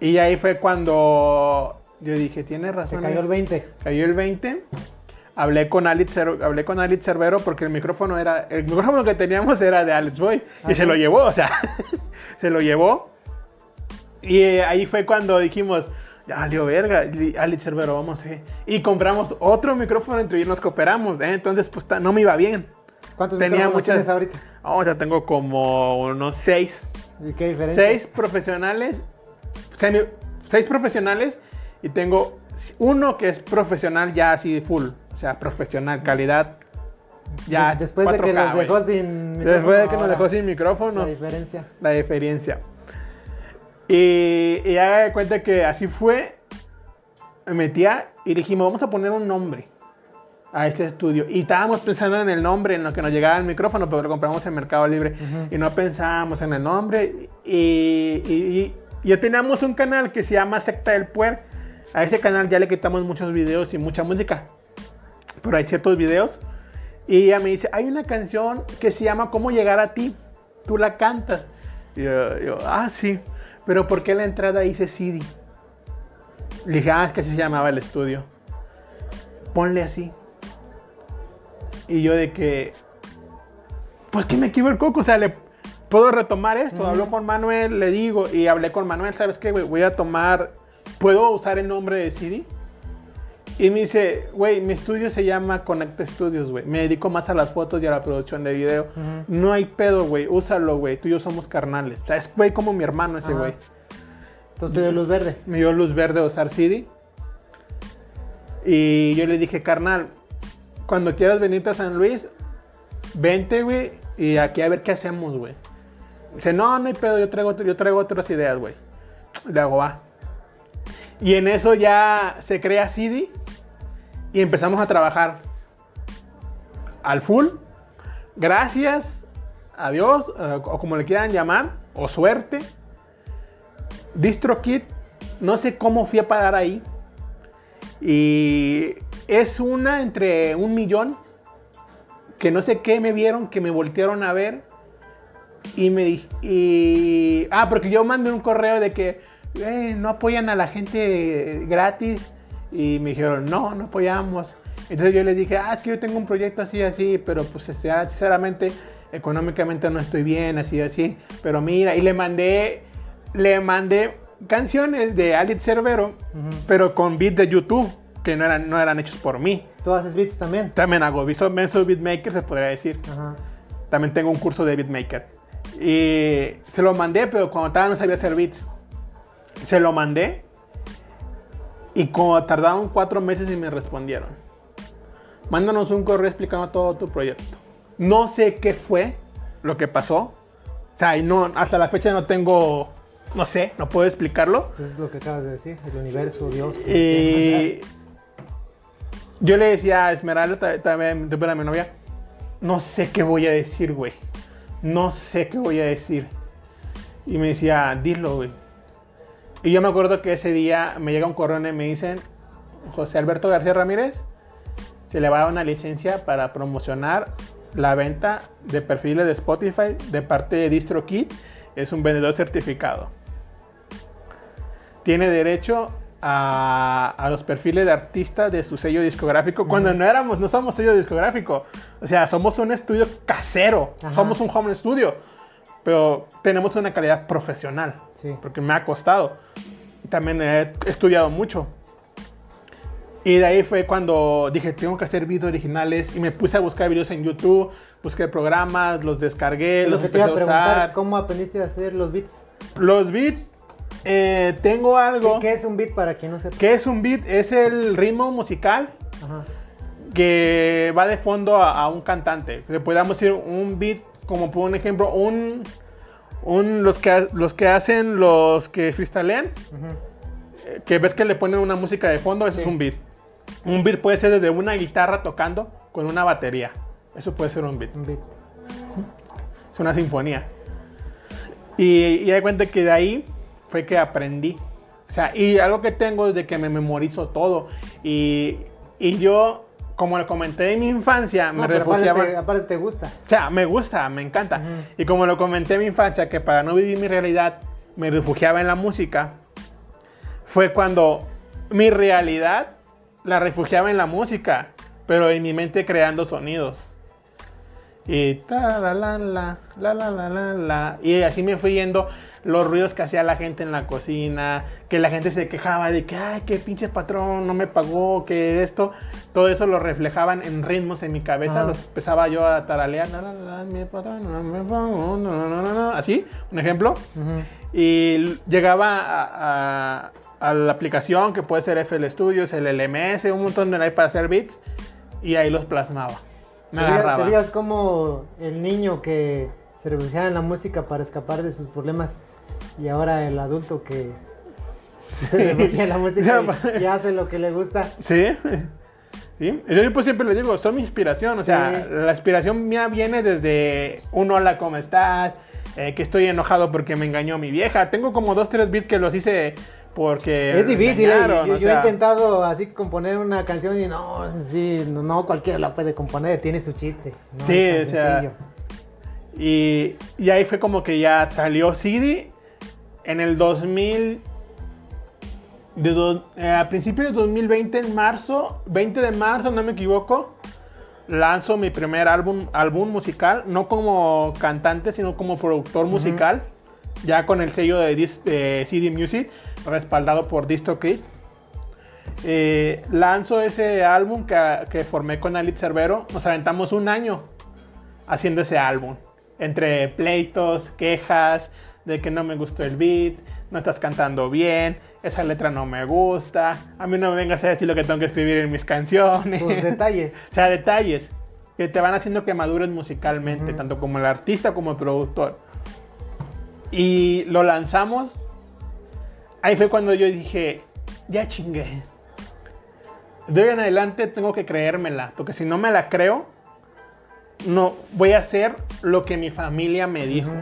Y ahí fue cuando yo dije, tienes razón. cayó el 20. Cayó el 20. Hablé con Alex, hablé con Alex Cervero porque el micrófono era, el micrófono que teníamos era de Alex Boy y Ajá. se lo llevó, o sea, (laughs) se lo llevó. Y eh, ahí fue cuando dijimos, ya valió verga, y Alex Cervero, vamos, eh. Y compramos otro micrófono entre y nos cooperamos, ¿eh? entonces pues no me iba bien. ¿Cuántos Tenía micrófonos muchas- tienes ahorita? Oh, ya tengo como unos seis, ¿Y qué diferencia? seis profesionales, semi- seis profesionales y tengo uno que es profesional ya así full, o sea, profesional, calidad. Ya, Des- Después de que 4K, los dejó sin Después de que nos dejó sin micrófono, La diferencia. la diferencia. Y, y haga de cuenta que así fue, me metía y dijimos, vamos a poner un nombre a este estudio. Y estábamos pensando en el nombre, en lo que nos llegaba el micrófono, pero lo compramos en Mercado Libre. Ujú. Y no pensábamos en el nombre. Y, y- y ya teníamos un canal que se llama Secta del Puer. A ese canal ya le quitamos muchos videos y mucha música. Pero hay ciertos videos. Y ella me dice, hay una canción que se llama ¿Cómo llegar a ti? Tú la cantas. Y yo, yo, ah, sí. Pero ¿por qué la entrada dice CD? Le dije, ah, es que así se llamaba el estudio. Ponle así. Y yo de que, pues que me equivoco, o sea, le puedo retomar esto. Hablo con Manuel, le digo, y hablé con Manuel, ¿sabes qué? güey? Voy a tomar, ¿puedo usar el nombre de CD? Y me dice, güey, mi estudio se llama Connect Studios, güey. Me dedico más a las fotos y a la producción de video. No hay pedo, güey. Úsalo, güey. Tú y yo somos carnales. O sea, es, güey, como mi hermano ese, güey. Entonces te dio luz verde. Me dio luz verde a usar CD. Y yo le dije, carnal, cuando quieras venirte a San Luis, vente, güey. Y aquí a ver qué hacemos, güey. Dice, no, no hay pedo. Yo traigo, yo traigo otras ideas, güey. Le hago, va. Y en eso ya se crea CD. Y empezamos a trabajar al full. Gracias a Dios, eh, o como le quieran llamar, o suerte. DistroKid, no sé cómo fui a parar ahí. Y es una entre un millón que no sé qué me vieron, que me voltearon a ver. Y me di- y Ah, porque yo mandé un correo de que "Eh, no apoyan a la gente gratis. Y me dijeron, no, no apoyamos. Entonces yo les dije, ah, es que yo tengo un proyecto así, así, pero pues este, ah, sinceramente, económicamente no estoy bien, así, así. Pero mira, y le mandé, le mandé canciones de Alex Cervero, pero con beats de YouTube, que no eran, no eran hechos por mí. ¿Tú haces beats también? También hago, soy soy beatmaker, se podría decir. También tengo un curso de beatmaker. Y se lo mandé, pero cuando todavía no sabía hacer beats. Se lo mandé. Y como tardaron cuatro meses y me respondieron. Mándanos un correo explicando todo tu proyecto. No sé qué fue lo que pasó. O sea, y no, hasta la fecha no tengo, no sé, no puedo explicarlo. Pues es lo que acabas de decir. El universo, Dios. Y yo le decía a Esmeralda, ta- también a mi novia, no sé qué voy a decir, güey. No sé qué voy a decir. Y me decía, dilo, güey. Y yo me acuerdo que ese día me llega un correo y me dicen, José Alberto García Ramírez, se le va a dar una licencia para promocionar la venta de perfiles de Spotify de parte de DistroKid. Es un vendedor certificado tiene derecho a, a los perfiles de artistas de su sello discográfico cuando no éramos, no somos sello discográfico. O sea, somos un estudio casero, Ajá. somos un home studio, pero tenemos una calidad profesional, Sí. porque me ha costado. También he estudiado mucho. Y de ahí fue cuando dije, tengo que hacer videos originales y me puse a buscar videos en YouTube, busqué programas, los descargué, Es lo los que te iba empecé a preguntar, usar. ¿cómo aprendiste a hacer los beats? Los beats, eh, tengo algo. ¿Qué, qué es un beat para quien no sepa? ¿Qué es un beat? Es el ritmo musical Ajá. que va de fondo a, a un cantante. Le podríamos decir un beat, como por un ejemplo, un, un los, que, los que hacen los que freestylean, Ujú. eh, que ves que le ponen una música de fondo, eso Sí. es un beat. Un beat puede ser desde una guitarra tocando con una batería. Eso puede ser un beat. Un beat. Es una sinfonía. Y, y hay cuenta que de ahí fue que aprendí. O sea, y algo que tengo es de que me memorizo todo. Y, y yo, como lo comenté en mi infancia, me refugiaba. Aparte, te gusta. O sea, me gusta, me encanta. Y como lo comenté en mi infancia, que para no vivir mi realidad, me refugiaba en la música, fue cuando mi realidad la refugiaba en la música, pero en mi mente creando sonidos. Y ta la la la la la la la. Y así me fui yendo los ruidos que hacía la gente en la cocina, que la gente se quejaba de que ay, qué pinche patrón no me pagó, que esto, todo eso lo reflejaban en ritmos en mi cabeza, Ajá. los empezaba yo a taralear, la, la, la, mi patrón no me pagó, no, no, no, no, no, así, un ejemplo. Y llegaba a, a- a la aplicación que puede ser FL Studios, el LMS, un montón de ahí para hacer beats, y ahí los plasmaba. Me ¿Te fijas- agarraba. ¿Te fijas como el niño que se refugiaba en la música para escapar de sus problemas y ahora el adulto que se refugia la música y, (laughs) y hace lo que le gusta? Sí. Sí. Yo pues siempre le digo, son mi inspiración. O sea, la inspiración mía viene desde un hola, ¿cómo estás? Eh, que estoy enojado porque me engañó mi vieja. Tengo como dos, tres beats que los hice porque. Es difícil, eh, yo, o yo he intentado así componer una canción y no, sí, no, no cualquiera la puede componer, tiene su chiste. No Sí, es o sea, sencillo. Y, y ahí fue como que ya salió CD en el 2000. De do- eh, a principios de 2020, en marzo, 20 de marzo, no me equivoco, lanzo mi primer álbum, álbum musical, no como cantante, sino como productor musical, ya con el sello de, CD Music, respaldado por DistroKid. eh, lanzo ese álbum que, que formé con Alit Cervero. Nos aventamos un año haciendo ese álbum. Entre pleitos, quejas, de que no me gustó el beat, no estás cantando bien, esa letra no me gusta, a mí no me vengas a decir lo que tengo que escribir en mis canciones. Los detalles. (laughs) o sea, detalles que te van haciendo que madures musicalmente, tanto como el artista como el productor. Y lo lanzamos. Ahí fue cuando yo dije, ya chingué. De hoy en adelante tengo que creérmela, porque si no me la creo, no voy a hacer lo que mi familia me dijo.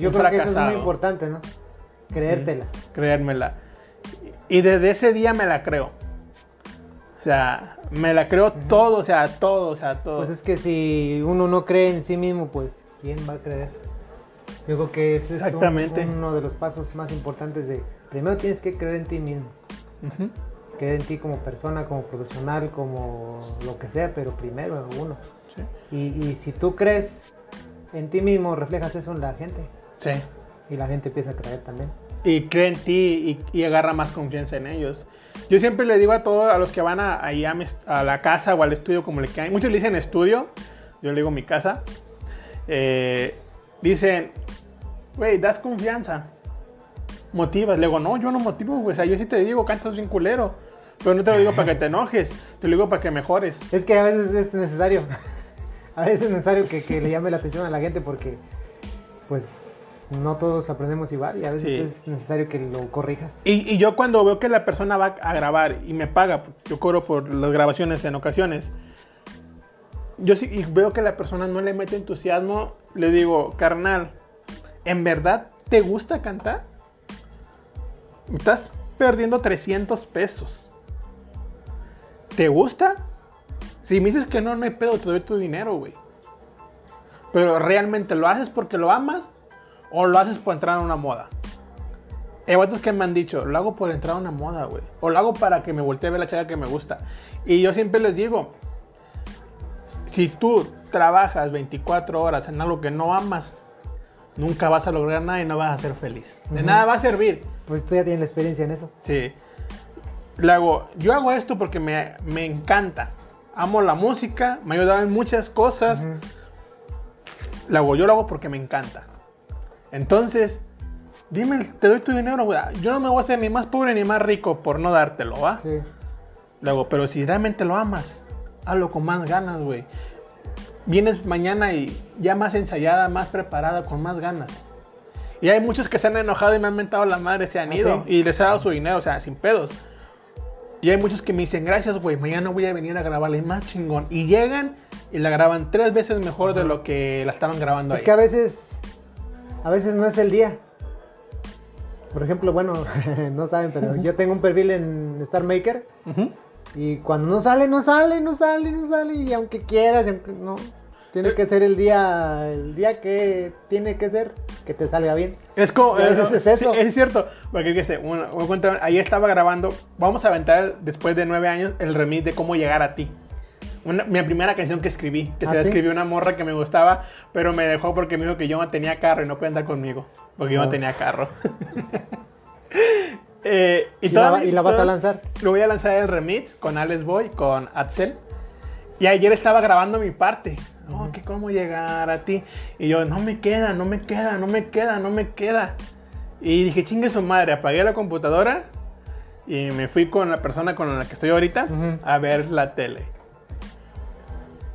Yo creo que eso es muy importante, ¿no? Creértela. creérmela. Y desde ese día me la creo. O sea, me la creo todo, o sea, todo, o sea, todo. Pues es que si uno no cree en sí mismo, pues ¿quién va a creer? Yo creo que ese es un- uno de los pasos más importantes de... Primero tienes que creer en ti mismo. Creer en ti como persona, como profesional, como lo que sea, pero primero uno. Sí. Y, y si tú crees en ti mismo, reflejas eso en la gente. Sí. Y la gente empieza a creer también. Y cree en ti y, y agarra más confianza en ellos. Yo siempre le digo a todos, a los que van a, a, a la casa o al estudio, como le quieran. Muchos le dicen estudio, yo le digo mi casa. eh, dicen, güey, das confianza. Motivas. Le digo, no, yo no motivo, güey. O sea, yo sí te digo, cantas bien culero. Pero no te lo digo para que te enojes, te lo digo para que mejores. Es que a veces es necesario. (laughs) A veces es necesario que, que le llame la atención a la gente porque, pues, no todos aprendemos igual y a veces Sí. es necesario que lo corrijas. Y, y yo cuando veo que la persona va a grabar y me paga, yo cobro por las grabaciones en ocasiones, yo sí y veo que la persona no le mete entusiasmo, le digo, carnal, ¿en verdad te gusta cantar? Estás perdiendo 300 pesos. ¿Te gusta? Si me dices que no, no hay pedo, te doy tu dinero, güey. Pero realmente lo haces porque lo amas o lo haces por entrar a una moda. Hay vatos que me han dicho, lo hago por entrar a una moda, güey. O lo hago para que me voltee a ver la chica que me gusta. Y yo siempre les digo, si tú trabajas 24 horas en algo que no amas, nunca vas a lograr nada y no vas a ser feliz. De nada va a servir. Pues tú ya tienes la experiencia en eso. Sí. Le hago, yo hago esto porque me, me encanta. Amo la música, me ha ayudado en muchas cosas. Ujú. Lo hago, yo lo hago porque me encanta. Entonces, dime, te doy tu dinero, güey. Yo no me voy a hacer ni más pobre ni más rico por no dártelo, ¿va? Sí. Le hago, pero si realmente lo amas, hazlo con más ganas, güey. Vienes mañana y ya más ensayada, más preparada, con más ganas. Y hay muchos que se han enojado y me han mentado la madre, se han ¿Ah, ido sí? y les he dado su dinero, o sea, sin pedos. Y hay muchos que me dicen, gracias, güey, mañana voy a venir a grabarla y más chingón. Y llegan y la graban tres veces mejor de lo que la estaban grabando Es ahí. que a veces, a veces no es el día. Por ejemplo, bueno, (laughs) no saben, pero yo tengo un perfil en Star Maker y cuando no sale, no sale, no sale, no sale y aunque quieras, y aunque no, tiene que ser el día, el día que tiene que ser que te salga bien. Es como. Es eso. sí, es cierto. Porque que sé, una- una cuenta- ahí estaba grabando. Vamos a aventar después de nueve años el remix de cómo llegar a ti. Una- mi primera canción que escribí. Que ¿Ah, se la sí? escribió una morra que me gustaba, pero me dejó porque me dijo que yo no tenía carro y no podía andar conmigo. Porque yo no Oh. tenía carro. (laughs) Eh, Y, toda la, y la vas a toda- lanzar. Lo voy a lanzar el remix con Alex Boy, con Axel. Y ayer estaba grabando mi parte. No, que cómo llegar a ti. Y yo, no me queda, no me queda, no me queda, no me queda. Y dije, chingue su madre, apagué la computadora y me fui con la persona con la que estoy ahorita Ujú. a ver la tele.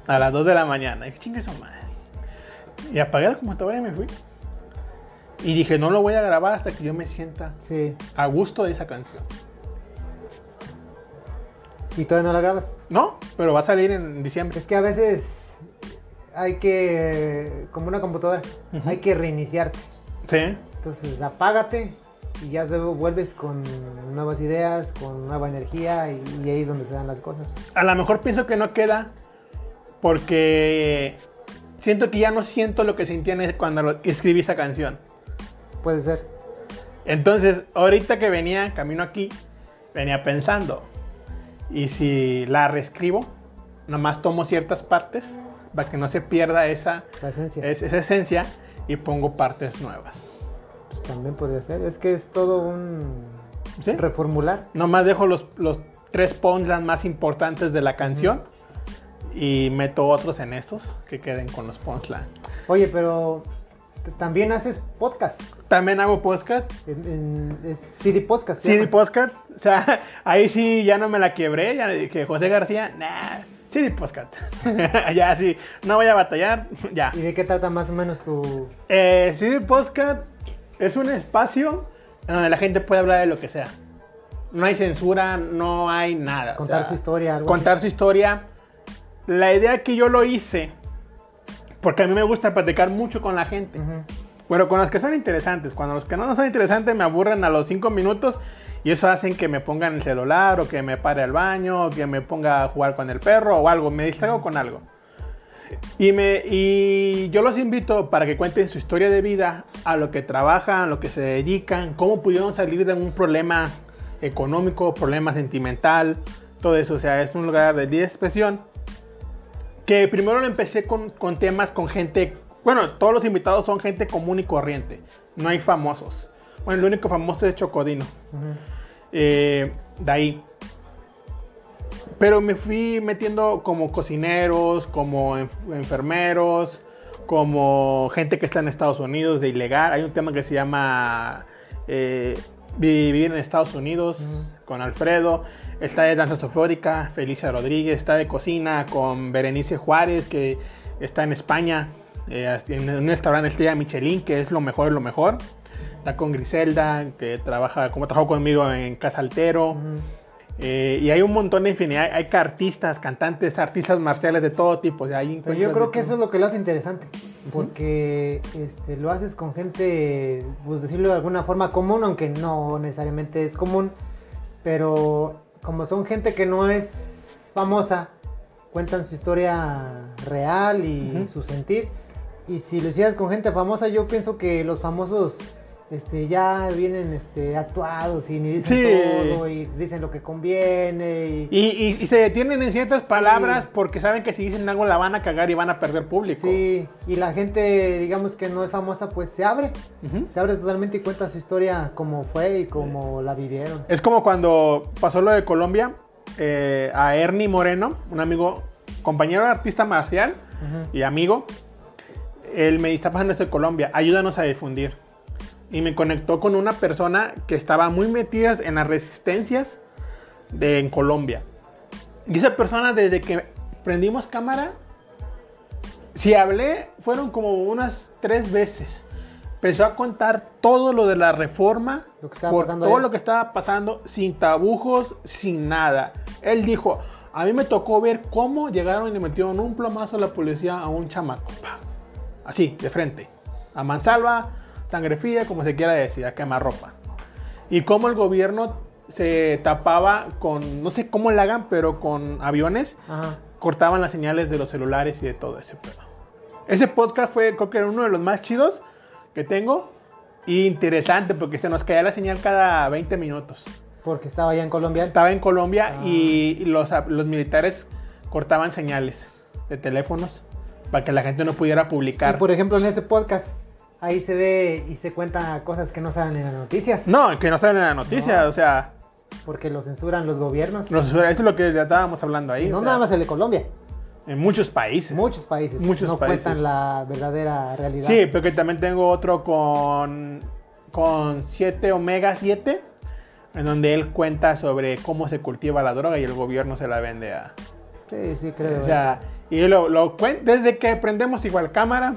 A las 2 de la mañana. Y dije, chingue su madre. Y apagué la computadora y me fui. Y dije, no lo voy a grabar hasta que yo me sienta Sí. a gusto de esa canción. Y todavía no la grabas. No, pero va a salir en diciembre. Es que a veces hay que, como una computadora, hay que reiniciarte. Sí. Entonces apágate y ya luego vuelves con nuevas ideas, con nueva energía y, y ahí es donde se dan las cosas. A lo mejor pienso que no queda porque siento que ya no siento lo que sentía en- cuando escribí esa canción. Puede ser. Entonces, ahorita que venía camino aquí, venía pensando, y si la reescribo, nomás tomo ciertas partes para que no se pierda esa, esencia. es- esa esencia y pongo partes nuevas. Pues también podría ser. Es que es todo un ¿Sí? reformular. Nomás dejo los, los tres punchlines más importantes de la canción y meto otros en estos que queden con los punchlines. Oye, pero también haces podcast. También hago podcast. En, en- es CD Podcast. CD llama. Podcast. O sea, (laughs) ahí sí ya no me la quebré. Ya dije, José García, nah, CD Podcast. (laughs) ya sí, no voy a batallar. (laughs) Ya. ¿Y de qué trata más o menos tu...? Eh, CD Podcast es un espacio en donde la gente puede hablar de lo que sea. No hay censura, no hay nada. o Contar sea, su historia, algo Contar su historia. La idea que yo lo hice, porque a mí me gusta platicar mucho con la gente. Ujú. Bueno, con los que son interesantes. Cuando los que no son interesantes me aburren a los 5 minutos y eso hacen que me pongan el celular o que me pare al baño o que me ponga a jugar con el perro o algo. Me distraigo con algo. Y, me, y yo los invito para que cuenten su historia de vida, a lo que trabajan, a lo que se dedican, cómo pudieron salir de un problema económico, problema sentimental, todo eso. O sea, es un lugar de expresión. Que primero lo empecé con, con temas con gente. Bueno, todos los invitados son gente común y corriente. No hay famosos. Bueno, el único famoso es Chocodino. Eh, de ahí. Pero me fui metiendo como cocineros, como en- enfermeros, como gente que está en Estados Unidos de ilegal. Hay un tema que se llama eh, Vivir en Estados Unidos con Alfredo. Está de danza sofórica, Felicia Rodríguez. Está de cocina con Berenice Juárez, que está en España, eh, en un restaurante estrella Michelin, que es lo mejor de lo mejor. Está con Griselda, que trabaja, como trabajó conmigo en Casa Altero. Eh, y hay un montón de infinidad. Hay, hay artistas, cantantes, artistas marciales de todo tipo. o sea, hay Pero yo creo que eso es lo que lo hace interesante. Porque este, lo haces con gente, pues decirlo de alguna forma común, aunque no necesariamente es común. Pero como son gente que no es famosa, cuentan su historia real y su sentir. Y si lo hicieras con gente famosa, yo pienso que los famosos este, ya vienen este, actuados y ni dicen Sí. todo y dicen lo que conviene. Y, Y, y- y se detienen en ciertas palabras porque saben que si dicen algo la van a cagar y van a perder público. Sí, y la gente, digamos que no es famosa, pues se abre. Se abre totalmente y cuenta su historia como fue y como la vivieron. Es como cuando pasó lo de Colombia, eh, a Ernie Moreno, un amigo, compañero artista marcial y amigo, él me dice, está pasando esto de Colombia, ayúdanos a difundir. Y me conectó con una persona que estaba muy metida en las resistencias de, en Colombia. Y esa persona, desde que prendimos cámara, si hablé, fueron como unas tres veces. Empezó a contar todo lo de la reforma, Lo que estaba por todo allá. lo que estaba pasando, sin tabujos, sin nada. Él dijo, a mí me tocó ver cómo llegaron y le metieron un plomazo a la policía a un chamaco. Así, de frente. A mansalva, sangre fría, como se quiera decir, a quemarropa. Y cómo el gobierno se tapaba con, no sé cómo le hagan, pero con aviones, Ajá. cortaban las señales de los celulares y de todo ese pedo. Ese podcast fue, creo que era uno de los más chidos que tengo. Y interesante porque se nos caía la señal cada 20 minutos. Porque estaba allá en Colombia. Estaba en Colombia Ah. y los, los militares cortaban señales de teléfonos para que la gente no pudiera Y publicar. por ejemplo, en ese podcast, ahí se ve y se cuenta cosas que no salen en las noticias. No, que no salen en la noticia, No. o sea, Porque lo censuran los gobiernos. nos- esto es lo que ya estábamos hablando ahí. Y no o sea, nada más el de Colombia. En muchos países. Muchos países Muchos no países. cuentan la verdadera realidad. Sí, pero que también tengo otro con, con 7 Omega 7, en donde él cuenta sobre cómo se cultiva la droga y el gobierno se la vende a... sí, sí, creo. O sea, y lo, lo cuen- desde que prendemos igual cámara,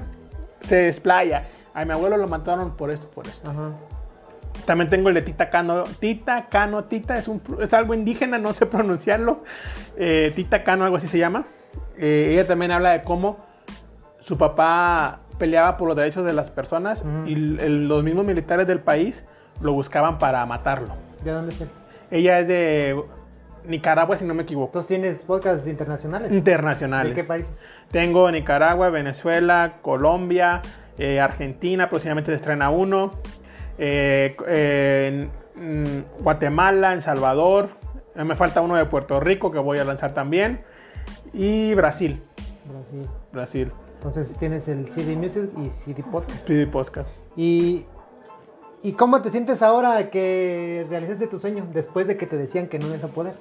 se desplaya. A mi abuelo lo mataron por esto, por esto. Ajá. También tengo el de Tita Cano. Tita Cano, Tita es, un, es algo indígena, no sé (laughs) pronunciarlo. Eh, Tita Cano, algo así se llama. Eh, ella también habla de cómo su papá peleaba por los derechos de las personas y el- los mismos militares del país lo buscaban para matarlo. ¿De dónde es él? Ella es de Nicaragua, si no me equivoco. Entonces tienes podcasts internacionales. Internacionales. ¿De qué países? Tengo Nicaragua, Venezuela, Colombia, eh, Argentina, próximamente se estrena uno. eh, eh, en, mm, Guatemala, El Salvador. eh, me falta uno de Puerto Rico que voy a lanzar también. Y Brasil. Brasil. Brasil. Entonces tienes el CD Music y CD Podcast. PD Podcast. ¿Y, ¿Y cómo te sientes ahora que realizaste tu sueño después de que te decían que no ibas a poder?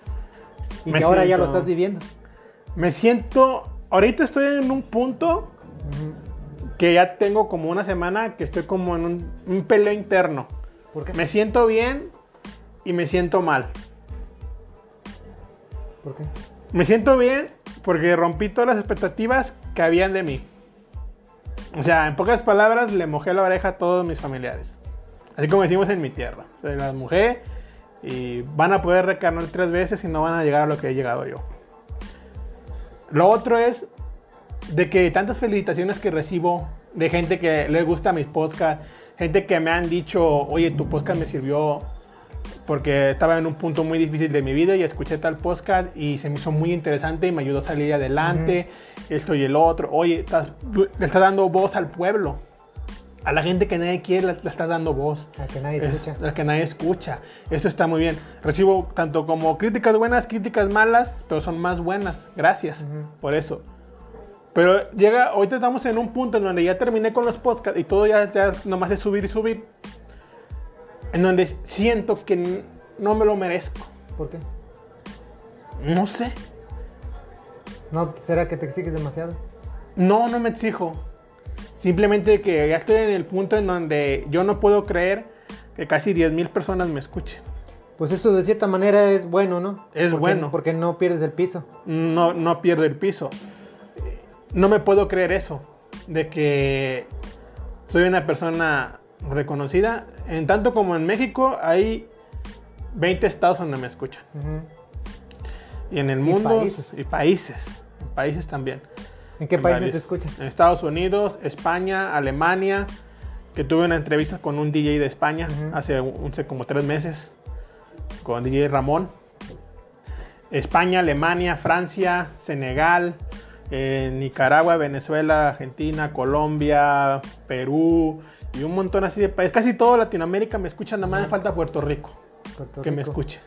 Y Me que ahora ya lo estás viviendo. Me siento, ahorita estoy en un punto. Que ya tengo como una semana que estoy como en un, un peleo interno. ¿Por qué? Me siento bien y me siento mal. ¿Por qué? Me siento bien porque rompí todas las expectativas que habían de mí. O sea, en pocas palabras, le mojé la oreja a todos mis familiares. Así como decimos en mi tierra. Se las mojé y van a poder recarnar tres veces y no van a llegar a lo que he llegado yo. Lo otro es de que tantas felicitaciones que recibo de gente que le gusta mis podcasts, gente que me han dicho, oye, tu podcast me sirvió porque estaba en un punto muy difícil de mi vida y escuché tal podcast y se me hizo muy interesante y me ayudó a salir adelante, esto y el otro. Oye, estás- le estás dando voz al pueblo, a la gente que nadie quiere, le, le estás dando voz. A que nadie Es- escucha. a que nadie escucha. Eso está muy bien. Recibo tanto como críticas buenas, críticas malas, pero son más buenas. Gracias por eso. Pero llega, ahorita estamos en un punto en donde ya terminé con los podcasts y todo ya, ya nomás es subir y subir. En donde siento que no me lo merezco. ¿Por qué? No sé. ¿No será que te exiges demasiado? No, no me exijo. Simplemente que ya estoy en el punto en donde yo no puedo creer que casi 10.000 personas me escuchen. Pues eso de cierta manera es bueno, ¿no? Es Porque- bueno. Porque no pierdes el piso. no, no pierdo el piso. No me puedo creer eso, de que soy una persona reconocida. En tanto como en México hay 20 estados donde me escuchan. Y en el Y mundo... países. Y países. Países también. ¿En qué En países varios. te escuchan? En Estados Unidos, España, Alemania, que tuve una entrevista con un DJ de España hace, un- hace como tres meses, con DJ Ramón. España, Alemania, Francia, Senegal, Nicaragua, Venezuela, Argentina, Colombia, Perú y un montón así de países. Casi toda Latinoamérica me escuchan, nada más me falta Puerto Rico Puerto que me escuche.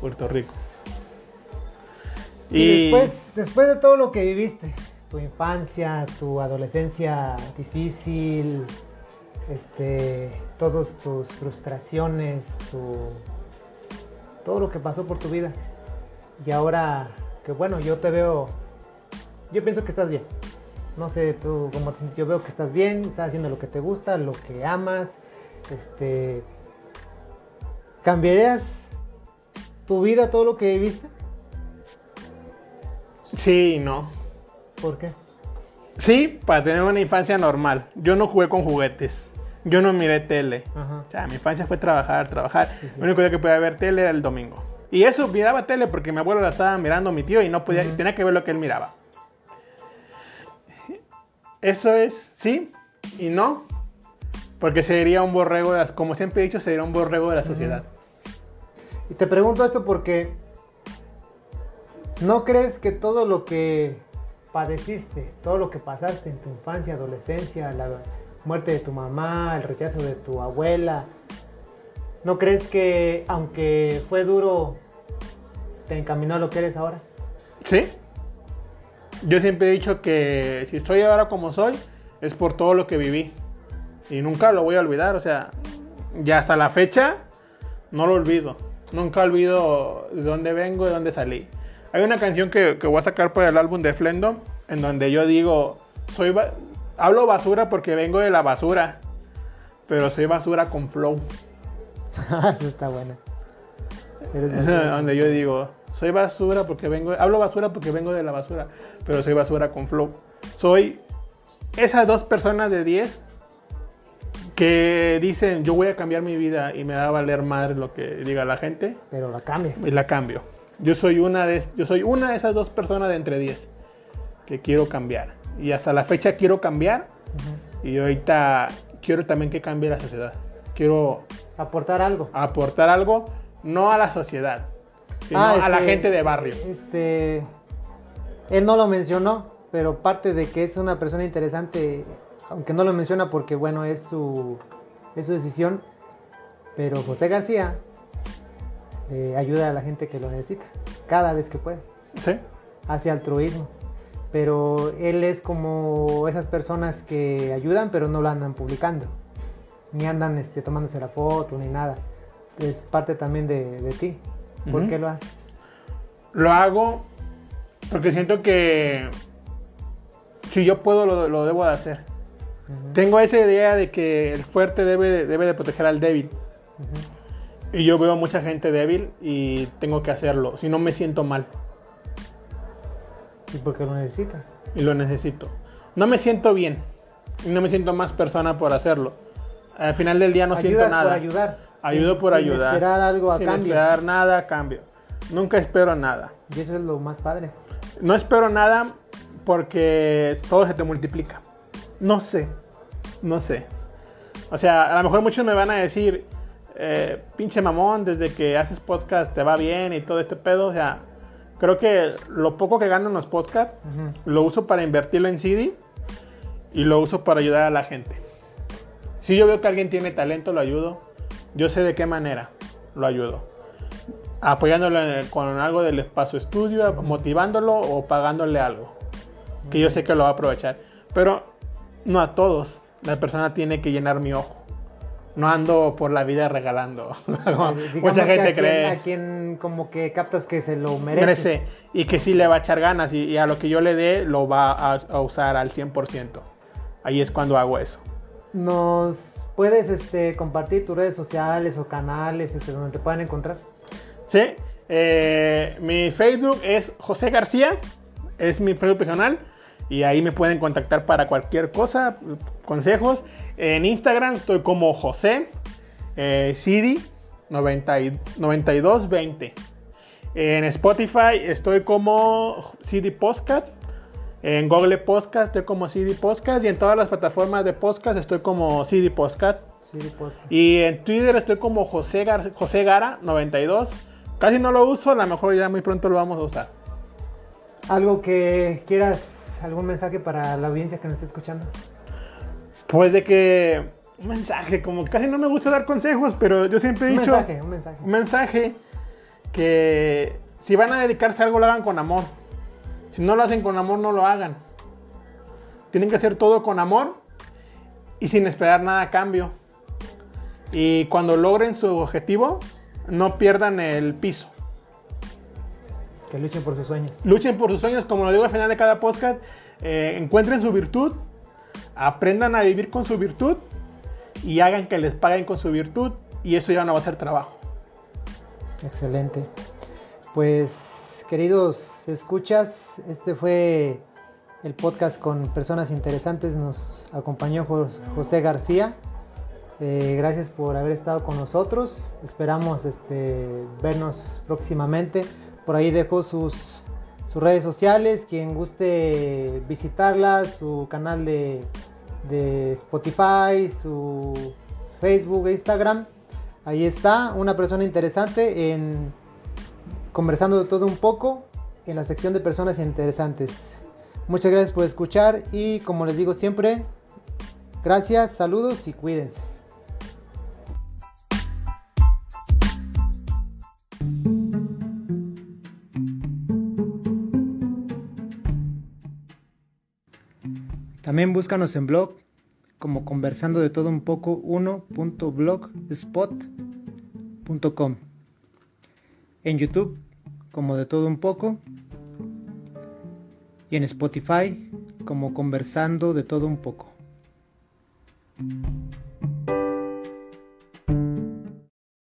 Puerto Rico. Y, después, después de todo lo que viviste, tu infancia, tu adolescencia difícil, este, todas tus frustraciones, tu, todo lo que pasó por tu vida. Y ahora que bueno, yo te veo, yo pienso que estás bien. No sé, tú como te sientes, yo veo que estás bien, estás haciendo lo que te gusta, lo que amas. Este, ¿cambiarías tu vida, todo lo que viviste? Sí, no. ¿Por qué? Sí, para tener una infancia normal. Yo no jugué con juguetes. Yo no miré tele. Ajá. O sea, mi infancia fue trabajar, trabajar. Sí, sí. El único día que podía ver tele era el domingo. Y eso, miraba tele porque mi abuelo la estaba mirando mi tío y no podía, tenía que ver lo que él miraba. Eso es sí y no. Porque sería un borrego, de como siempre he dicho, sería un borrego de la sociedad. Y te pregunto esto porque ¿no crees que todo lo que padeciste, todo lo que pasaste en tu infancia, adolescencia, la muerte de tu mamá, el rechazo de tu abuela, ¿no crees que aunque fue duro, te encaminó a lo que eres ahora? Sí. Yo siempre he dicho que si estoy ahora como soy, es por todo lo que viví. Y nunca lo voy a olvidar. O sea, ya hasta la fecha, no lo olvido. Nunca olvido de dónde vengo, de dónde salí. Hay una canción que, que voy a sacar para el álbum de Flendo, en donde yo digo, soy ba- hablo basura porque vengo de la basura, pero soy basura con flow. (laughs) Eso está buena. Esa es donde yo digo, soy basura porque vengo, hablo basura porque vengo de la basura, pero soy basura con flow. Soy esas dos personas de 10 que dicen, yo voy a cambiar mi vida y me da a valer madre lo que diga la gente Pero la cambias. y la cambio. Yo soy una de, yo soy una de esas dos personas de entre 10 que quiero cambiar. Y hasta la fecha quiero cambiar Ujú. y ahorita quiero también que cambie la sociedad. Quiero Aportar algo. aportar algo, no a la sociedad, sino Ah, a la este, gente de barrio. Este, él no lo mencionó, pero parte de que es una persona interesante, aunque no lo menciona porque bueno es su es su decisión, pero José García eh, ayuda a la gente que lo necesita cada vez que puede, Sí, hace altruismo, pero él es como esas personas que ayudan pero no lo andan publicando, ni andan este, tomándose la foto ni nada, es parte también de, de ti. ¿Por qué lo haces? lo hago porque siento que si yo puedo, lo, debo de hacer. Tengo esa idea de que el fuerte debe, debe de proteger al débil. Y yo veo mucha gente débil y tengo que hacerlo. Si no me siento mal. ¿Y por qué lo necesita? Y lo necesito. No me siento bien. Y no me siento más persona por hacerlo. Al final del día no siento nada. por ayudar. Ayudo por ayudar. Sin esperar algo a sin cambio. esperar nada a cambio. Nunca espero nada. Y eso es lo más padre. No espero nada porque todo se te multiplica. No sé. No sé. O sea, a lo mejor muchos me van a decir, eh, pinche mamón, desde que haces podcast te va bien y todo este pedo. O sea, creo que lo poco que gano en los podcasts lo uso para invertirlo en CD y lo uso para ayudar a la gente. Si yo veo que alguien tiene talento, lo ayudo. Yo sé de qué manera lo ayudo. Apoyándolo con algo del espacio estudio, motivándolo o pagándole algo. Que yo sé que lo va a aprovechar. Pero no a todos. La persona tiene que llenar mi ojo. No ando por la vida regalando. (laughs) Mucha gente a cree. a quien como que captas que se lo merece. merece. y que sí le va a echar ganas y, y a lo que yo le dé lo va a, a usar al 100%. Ahí es cuando hago eso. ¿Nos puedes este, compartir tus redes sociales o canales este, donde te puedan encontrar? Sí, eh, mi Facebook es José García, es mi Facebook personal y ahí me pueden contactar para cualquier cosa, consejos. En Instagram estoy como José eh, Cidi 9220. En Spotify estoy como CD Podcast en Google Podcast estoy como CD Podcast y en todas las plataformas de podcast estoy como CD Podcast. Y en Twitter estoy como José, José Gara 92. Casi no lo uso, a lo mejor ya muy pronto lo vamos a usar. ¿Algo que quieras, algún mensaje para la audiencia que nos esté escuchando? Pues de que un mensaje, como casi no me gusta dar consejos, pero yo siempre he un dicho mensaje, un mensaje. Un mensaje que si van a dedicarse a algo lo hagan con amor. Si no lo hacen con amor, no lo hagan. Tienen que hacer todo con amor y sin esperar nada a cambio. Y cuando logren su objetivo, no pierdan el piso. Que luchen por sus sueños. Luchen por sus sueños, como lo digo al final de cada podcast. Eh, encuentren su virtud, aprendan a vivir con su virtud y hagan que les paguen con su virtud. Y eso ya no va a ser trabajo. Excelente. Pues queridos escuchas, este fue el podcast con personas interesantes. Nos acompañó José García. Eh, gracias por haber estado con nosotros. Esperamos este, vernos próximamente. Por ahí dejo sus, redes sociales. Quien guste visitarlas, su canal de Spotify, su Facebook e Instagram. Ahí está, una persona interesante en conversando de todo un poco en la sección de personas interesantes. Muchas gracias por escuchar y como les digo siempre, gracias, saludos y cuídense. También búscanos en blog como conversando de todo un poco 1.blogspot.com. En YouTube como de todo un poco y en Spotify como conversando de todo un poco.